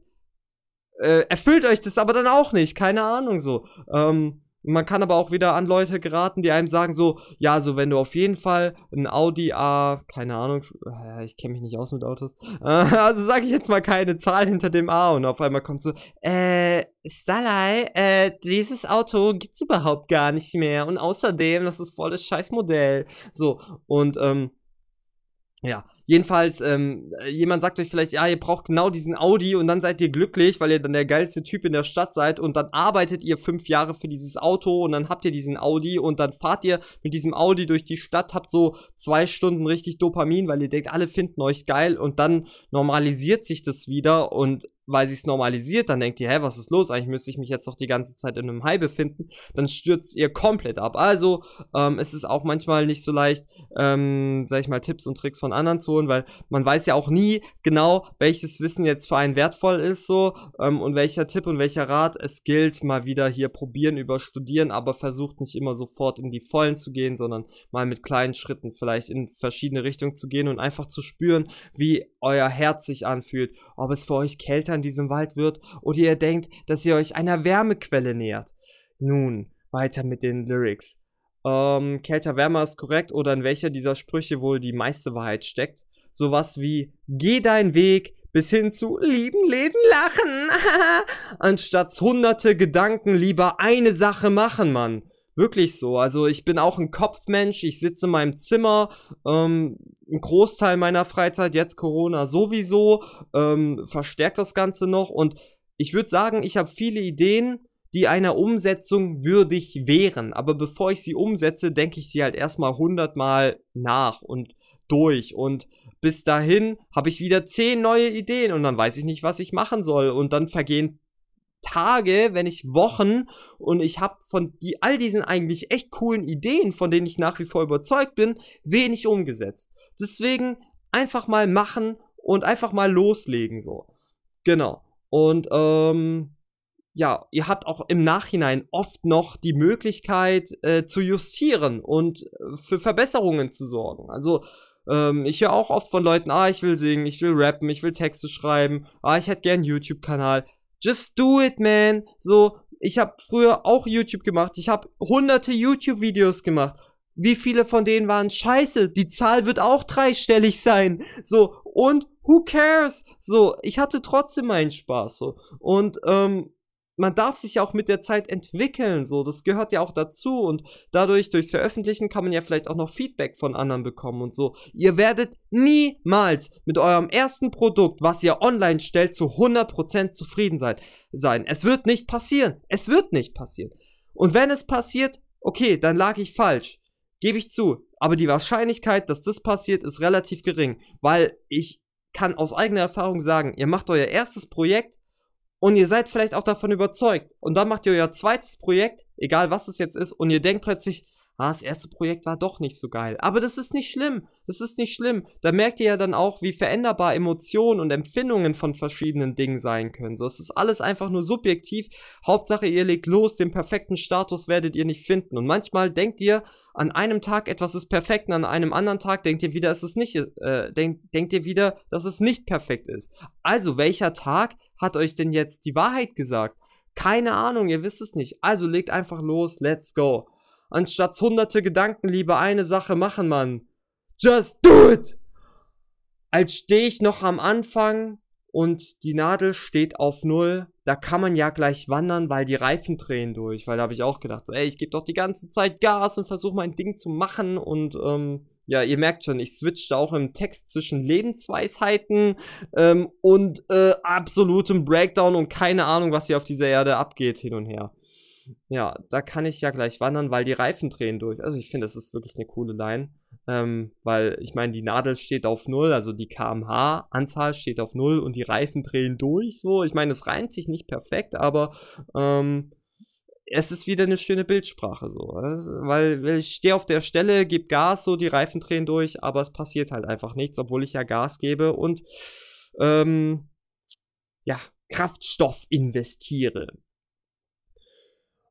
äh, erfüllt euch das aber dann auch nicht, keine Ahnung so. Ähm, man kann aber auch wieder an Leute geraten, die einem sagen so, ja, so wenn du auf jeden Fall ein Audi A, keine Ahnung, äh, ich kenne mich nicht aus mit Autos, also sage ich jetzt mal keine Zahl hinter dem A und auf einmal kommt so, äh, Starlei, äh, dieses Auto gibt's überhaupt gar nicht mehr und außerdem, das ist voll das Scheißmodell. So, und ähm, ja, jedenfalls, ähm, jemand sagt euch vielleicht, ja, ihr braucht genau diesen Audi und dann seid ihr glücklich, weil ihr dann der geilste Typ in der Stadt seid und dann arbeitet ihr fünf Jahre für dieses Auto und dann habt ihr diesen Audi und dann fahrt ihr mit diesem Audi durch die Stadt, habt so zwei Stunden richtig Dopamin, weil ihr denkt, alle finden euch geil und dann normalisiert sich das wieder und weil sich's normalisiert, dann denkt ihr, hä, was ist los? Eigentlich müsste ich mich jetzt doch die ganze Zeit in einem High befinden. Dann stürzt ihr komplett ab. Also, ähm, es ist auch manchmal nicht so leicht, ähm, sag ich mal, Tipps und Tricks von anderen zu holen, weil man weiß ja auch nie genau, welches Wissen jetzt für einen wertvoll ist, so, ähm, und welcher Tipp und welcher Rat. Es gilt mal wieder hier probieren über Studieren, aber versucht nicht immer sofort in die Vollen zu gehen, sondern mal mit kleinen Schritten vielleicht in verschiedene Richtungen zu gehen und einfach zu spüren, wie euer Herz sich anfühlt, ob es für euch kälter in diesem Wald wird oder ihr denkt, dass ihr euch einer Wärmequelle nähert. Nun, weiter mit den Lyrics. Ähm, kälter, wärmer ist korrekt oder in welcher dieser Sprüche wohl die meiste Wahrheit steckt? Sowas wie, geh deinen Weg bis hin zu lieben, leben, lachen, anstatt hunderte Gedanken lieber eine Sache machen, Mann. Wirklich so. Also ich bin auch ein Kopfmensch. Ich sitze in meinem Zimmer. Ähm, ein Großteil meiner Freizeit, jetzt Corona sowieso, ähm, verstärkt das Ganze noch. Und ich würde sagen, ich habe viele Ideen, die einer Umsetzung würdig wären. Aber bevor ich sie umsetze, denke ich sie halt erstmal hundertmal nach und durch. Und bis dahin habe ich wieder zehn neue Ideen und dann weiß ich nicht, was ich machen soll. Und dann vergehen Tage, wenn nicht Wochen und ich habe von die, all diesen eigentlich echt coolen Ideen, von denen ich nach wie vor überzeugt bin, wenig umgesetzt. Deswegen einfach mal machen und einfach mal loslegen so. Genau. Und ähm, ja, ihr habt auch im Nachhinein oft noch die Möglichkeit äh, zu justieren und äh, für Verbesserungen zu sorgen. Also ähm, ich höre auch oft von Leuten, ah, ich will singen, ich will rappen, ich will Texte schreiben, ah, ich hätte gern einen YouTube-Kanal. Just do it, man. So, ich habe früher auch YouTube gemacht. Ich habe hunderte YouTube-Videos gemacht. Wie viele von denen waren scheiße? Die Zahl wird auch dreistellig sein. So, und who cares? So, ich hatte trotzdem meinen Spaß. So, und ähm, man darf sich ja auch mit der Zeit entwickeln, so, das gehört ja auch dazu und dadurch, durchs Veröffentlichen kann man ja vielleicht auch noch Feedback von anderen bekommen und so. Ihr werdet niemals mit eurem ersten Produkt, was ihr online stellt, zu 100% zufrieden seid, sein. Es wird nicht passieren. Es wird nicht passieren. Und wenn es passiert, okay, dann lag ich falsch. Gebe ich zu. Aber die Wahrscheinlichkeit, dass das passiert, ist relativ gering, weil ich kann aus eigener Erfahrung sagen, ihr macht euer erstes Projekt und ihr seid vielleicht auch davon überzeugt. Und dann macht ihr euer zweites Projekt, egal was es jetzt ist, und ihr denkt plötzlich, ah, das erste Projekt war doch nicht so geil. Aber das ist nicht schlimm. Das ist nicht schlimm. Da merkt ihr ja dann auch, wie veränderbar Emotionen und Empfindungen von verschiedenen Dingen sein können. So, es ist alles einfach nur subjektiv. Hauptsache, ihr legt los, den perfekten Status werdet ihr nicht finden. Und manchmal denkt ihr, an einem Tag etwas ist perfekt und an einem anderen Tag denkt ihr wieder, es ist nicht, äh, denkt, denkt ihr wieder, dass es nicht perfekt ist. Also, welcher Tag hat euch denn jetzt die Wahrheit gesagt? Keine Ahnung, ihr wisst es nicht. Also legt einfach los, let's go. Anstatt hunderte Gedanken lieber eine Sache machen, Mann. Just do it! Als stehe ich noch am Anfang und die Nadel steht auf Null, da kann man ja gleich wandern, weil die Reifen drehen durch. Weil da habe ich auch gedacht, ey, ich gebe doch die ganze Zeit Gas und versuche mein Ding zu machen und ähm, ja, ihr merkt schon, ich switchte auch im Text zwischen Lebensweisheiten ähm, und äh, absolutem Breakdown und keine Ahnung, was hier auf dieser Erde abgeht, hin und her. Ja, da kann ich ja gleich wandern, weil die Reifen drehen durch. Also ich finde, das ist wirklich eine coole Line. Ähm, weil ich meine, die Nadel steht auf Null, also die kmh-Anzahl steht auf Null und die Reifen drehen durch. So, ich meine, es reimt sich nicht perfekt, aber ähm, es ist wieder eine schöne Bildsprache so. Weil, weil ich stehe auf der Stelle, gebe Gas, so die Reifen drehen durch, aber es passiert halt einfach nichts, obwohl ich ja Gas gebe und ähm, ja, Kraftstoff investiere.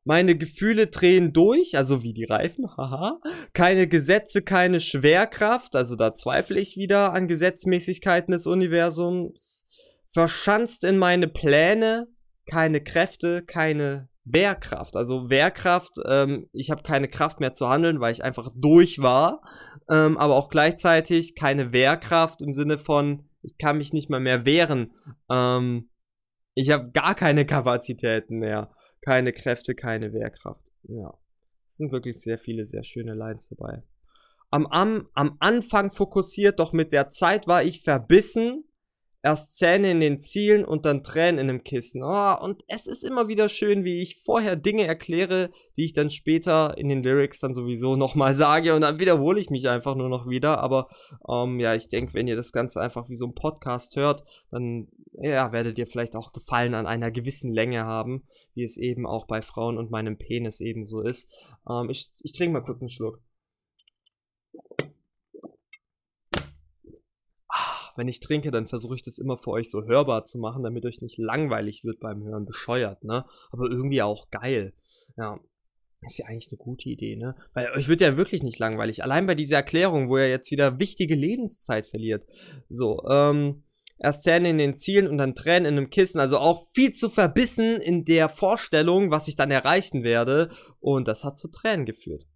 Meine Gefühle drehen durch, also wie die Reifen, haha. Keine Gesetze, keine Schwerkraft, also da zweifle ich wieder an Gesetzmäßigkeiten des Universums. Verschanzt in meine Pläne, keine Kräfte, keine Wehrkraft. Also Wehrkraft, ähm, ich habe keine Kraft mehr zu handeln, weil ich einfach durch war. Ähm, aber auch gleichzeitig keine Wehrkraft im Sinne von, ich kann mich nicht mal mehr wehren. Ähm, ich habe gar keine Kapazitäten mehr keine Kräfte, keine Wehrkraft. Ja. Es sind wirklich sehr viele, sehr schöne Lines dabei. Am, am, am Anfang fokussiert, doch mit der Zeit war ich verbissen. Erst Zähne in den Zielen und dann Tränen in dem Kissen. Oh, und es ist immer wieder schön, wie ich vorher Dinge erkläre, die ich dann später in den Lyrics dann sowieso nochmal sage und dann wiederhole ich mich einfach nur noch wieder. Aber ähm, ja, ich denke, wenn ihr das Ganze einfach wie so ein Podcast hört, dann ja, werdet ihr vielleicht auch Gefallen an einer gewissen Länge haben, wie es eben auch bei Frauen und meinem Penis eben so ist. Ähm, ich, ich trinke mal kurz einen Schluck. Ah, wenn ich trinke, dann versuche ich das immer für euch so hörbar zu machen, damit euch nicht langweilig wird beim Hören. Bescheuert, ne? Aber irgendwie auch geil. Ja, ist ja eigentlich eine gute Idee, ne? Weil euch wird ja wirklich nicht langweilig. Allein bei dieser Erklärung, wo er jetzt wieder wichtige Lebenszeit verliert. So, ähm, Erst Zähne in den Zielen und dann Tränen in einem Kissen. Also auch viel zu verbissen in der Vorstellung, was ich dann erreichen werde. Und das hat zu Tränen geführt.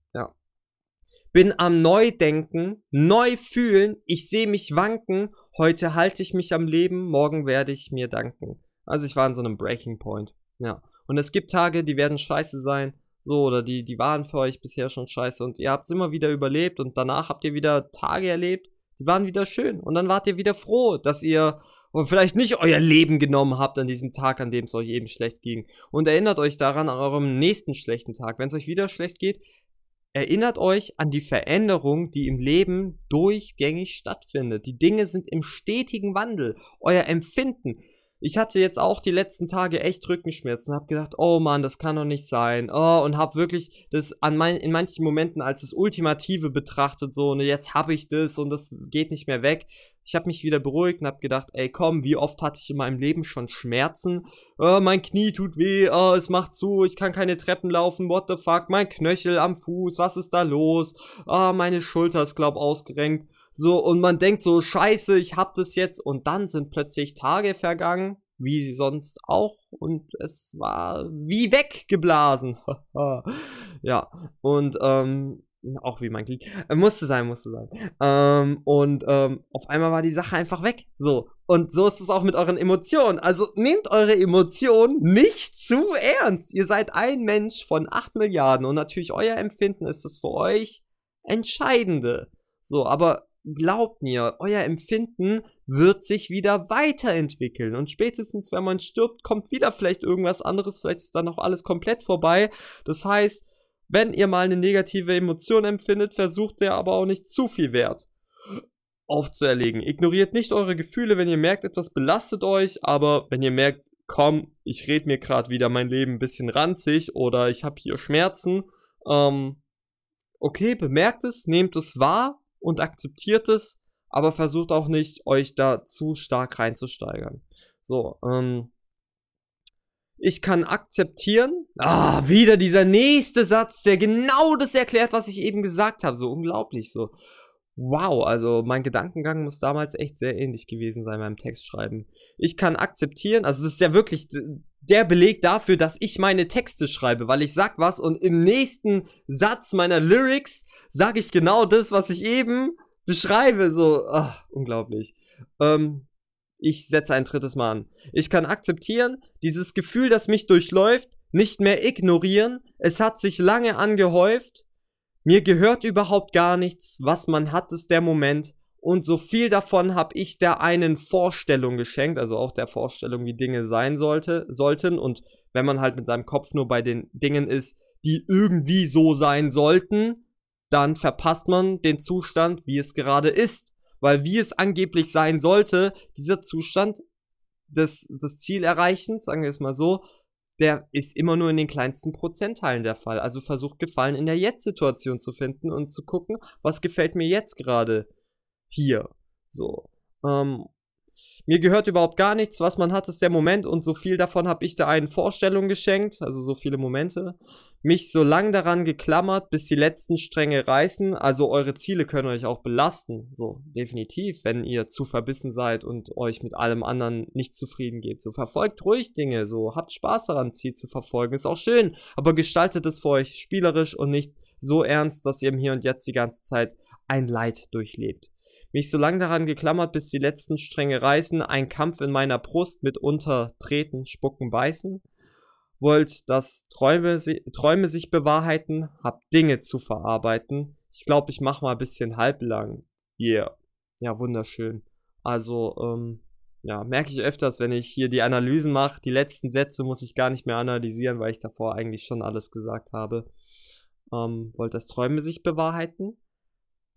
Bin am Neudenken, neu fühlen. Ich sehe mich wanken. Heute halte ich mich am Leben. Morgen werde ich mir danken. Also ich war in so einem Breaking Point. Ja. Und es gibt Tage, die werden scheiße sein. So, oder die, die waren für euch bisher schon scheiße. Und ihr habt es immer wieder überlebt. Und danach habt ihr wieder Tage erlebt die waren wieder schön. Und dann wart ihr wieder froh, dass ihr vielleicht nicht euer Leben genommen habt an diesem Tag, an dem es euch eben schlecht ging. Und erinnert euch daran an eurem nächsten schlechten Tag. Wenn es euch wieder schlecht geht, erinnert euch an die Veränderung, die im Leben durchgängig stattfindet. Die Dinge sind im stetigen Wandel. Euer Empfinden. Ich hatte jetzt auch die letzten Tage echt Rückenschmerzen, hab gedacht, oh man, das kann doch nicht sein. Oh, und hab wirklich das an mein, in manchen Momenten als das Ultimative betrachtet, so, ne, jetzt hab ich das und das geht nicht mehr weg. Ich habe mich wieder beruhigt und hab gedacht, ey, komm, wie oft hatte ich in meinem Leben schon Schmerzen? Oh, mein Knie tut weh, oh, es macht zu, ich kann keine Treppen laufen, what the fuck, mein Knöchel am Fuß, was ist da los? Oh, meine Schulter ist glaub ausgerenkt. So, und man denkt so, scheiße, ich hab das jetzt. Und dann sind plötzlich Tage vergangen, wie sonst auch. Und es war wie weggeblasen. ja, und ähm, auch wie mein Krieg. Äh, musste sein, musste sein. Ähm, und ähm, auf einmal war die Sache einfach weg. So. Und so ist es auch mit euren Emotionen. Also nehmt eure Emotionen nicht zu ernst. Ihr seid ein Mensch von 8 Milliarden und natürlich euer Empfinden ist das für euch Entscheidende. So, aber glaubt mir, euer Empfinden wird sich wieder weiterentwickeln. Und spätestens, wenn man stirbt, kommt wieder vielleicht irgendwas anderes. Vielleicht ist dann auch alles komplett vorbei. Das heißt, wenn ihr mal eine negative Emotion empfindet, versucht der aber auch nicht zu viel Wert aufzuerlegen. Ignoriert nicht eure Gefühle, wenn ihr merkt, etwas belastet euch, aber wenn ihr merkt, komm, ich red mir gerade wieder mein Leben ein bisschen ranzig oder ich habe hier Schmerzen, ähm, okay, bemerkt es, nehmt es wahr, und akzeptiert es, aber versucht auch nicht, euch da zu stark reinzusteigern. So, ähm, ich kann akzeptieren. Ah, wieder dieser nächste Satz, der genau das erklärt, was ich eben gesagt habe. So unglaublich, so. Wow, also mein Gedankengang muss damals echt sehr ähnlich gewesen sein beim Textschreiben. Ich kann akzeptieren, also das ist ja wirklich der Beleg dafür, dass ich meine Texte schreibe, weil ich sag was und im nächsten Satz meiner Lyrics sage ich genau das, was ich eben beschreibe. So, ach, unglaublich. Ähm, ich setze ein drittes Mal an. Ich kann akzeptieren, dieses Gefühl, das mich durchläuft, nicht mehr ignorieren. Es hat sich lange angehäuft. Mir gehört überhaupt gar nichts. Was man hat, ist der Moment und so viel davon habe ich der einen Vorstellung geschenkt, also auch der Vorstellung, wie Dinge sein sollte, sollten und wenn man halt mit seinem Kopf nur bei den Dingen ist, die irgendwie so sein sollten, dann verpasst man den Zustand, wie es gerade ist, weil wie es angeblich sein sollte, dieser Zustand des, des Zielerreichens, sagen wir es mal so, der ist immer nur in den kleinsten Prozentteilen der Fall. Also versucht Gefallen in der Jetzt-Situation zu finden und zu gucken, was gefällt mir jetzt gerade hier. So. Ähm, mir gehört überhaupt gar nichts, was man hat, ist der Moment und so viel davon habe ich da einen Vorstellung geschenkt, also so viele Momente. Mich so lang daran geklammert, bis die letzten Stränge reißen, also eure Ziele können euch auch belasten, so definitiv, wenn ihr zu verbissen seid und euch mit allem anderen nicht zufrieden geht. So verfolgt ruhig Dinge, so habt Spaß daran, Ziel zu verfolgen, ist auch schön, aber gestaltet es für euch spielerisch und nicht so ernst, dass ihr im Hier und Jetzt die ganze Zeit ein Leid durchlebt mich so lang daran geklammert, bis die letzten Stränge reißen, ein Kampf in meiner Brust mitunter treten, spucken, beißen. Wollt, dass Träume, Träume sich bewahrheiten, hab Dinge zu verarbeiten. Ich glaube, ich mach mal ein bisschen halblang. Yeah. Ja, wunderschön. Also, ähm, ja, merke ich öfters, wenn ich hier die Analysen mache. Die letzten Sätze muss ich gar nicht mehr analysieren, weil ich davor eigentlich schon alles gesagt habe. Ähm, wollt, dass Träume sich bewahrheiten?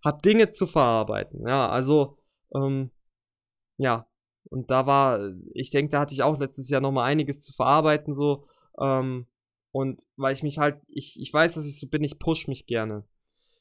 Hab Dinge zu verarbeiten. Ja, also, ähm, ja. Und da war, ich denke, da hatte ich auch letztes Jahr nochmal einiges zu verarbeiten, so. Ähm, und weil ich mich halt, ich, ich weiß, dass ich so bin, ich push mich gerne.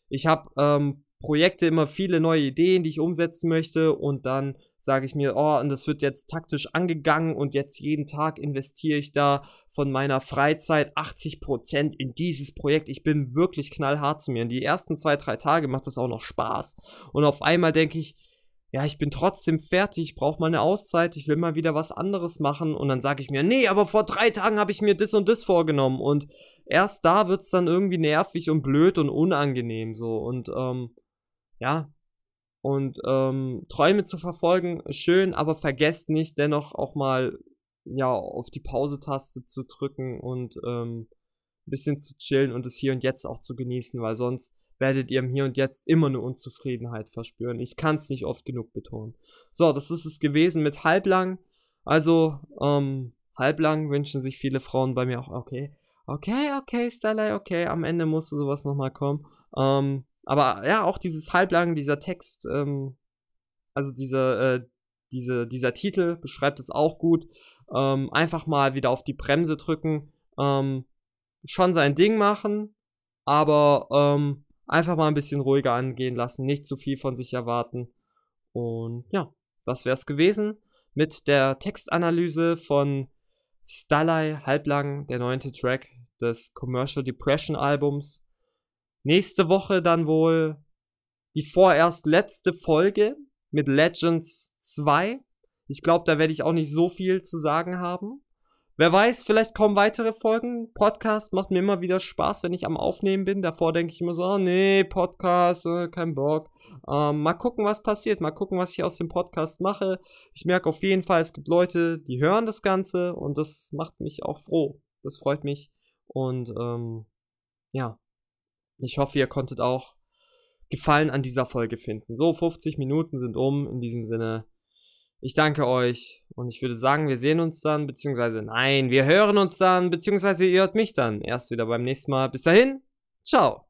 Ich habe ähm, Projekte immer viele neue Ideen, die ich umsetzen möchte und dann sage ich mir, oh, und das wird jetzt taktisch angegangen und jetzt jeden Tag investiere ich da von meiner Freizeit 80% in dieses Projekt. Ich bin wirklich knallhart zu mir. Und die ersten zwei, drei Tage macht das auch noch Spaß. Und auf einmal denke ich, ja, ich bin trotzdem fertig, ich brauche mal eine Auszeit, ich will mal wieder was anderes machen. Und dann sage ich mir, nee, aber vor drei Tagen habe ich mir das und das vorgenommen. Und erst da wird es dann irgendwie nervig und blöd und unangenehm so. Und ähm, ja, und ähm, Träume zu verfolgen, schön, aber vergesst nicht dennoch auch mal ja auf die Pause-Taste zu drücken und ähm, ein bisschen zu chillen und es hier und jetzt auch zu genießen, weil sonst werdet ihr im Hier und Jetzt immer eine Unzufriedenheit verspüren. Ich kann es nicht oft genug betonen. So, das ist es gewesen mit halblang. Also, ähm, halblang wünschen sich viele Frauen bei mir auch, okay, okay, okay, Stella, okay, am Ende musste sowas nochmal kommen. Ähm, aber ja, auch dieses halblang, dieser Text, ähm, also diese, äh, diese, dieser Titel beschreibt es auch gut. ähm, einfach mal wieder auf die Bremse drücken, ähm, schon sein Ding machen, aber ähm, einfach mal ein bisschen ruhiger angehen lassen, nicht zu viel von sich erwarten. Und ja, das wäre es gewesen mit der Textanalyse von Starlight Halblang, der neunte Track des Commercial Depression Albums. Nächste Woche dann wohl die vorerst letzte Folge mit Legends 2. Ich glaube, da werde ich auch nicht so viel zu sagen haben. Wer weiß, vielleicht kommen weitere Folgen. Podcast macht mir immer wieder Spaß, wenn ich am Aufnehmen bin. Davor denke ich immer so, oh nee, Podcast, äh, kein Bock. Ähm, mal gucken, was passiert. Mal gucken, was ich aus dem Podcast mache. Ich merke auf jeden Fall, es gibt Leute, die hören das Ganze und das macht mich auch froh. Das freut mich. Und ähm, ja, ich hoffe, ihr konntet auch Gefallen an dieser Folge finden. So, 50 Minuten sind um. In diesem Sinne, ich danke euch und ich würde sagen, wir sehen uns dann, beziehungsweise nein, wir hören uns dann, beziehungsweise ihr hört mich dann erst wieder beim nächsten Mal. Bis dahin, ciao.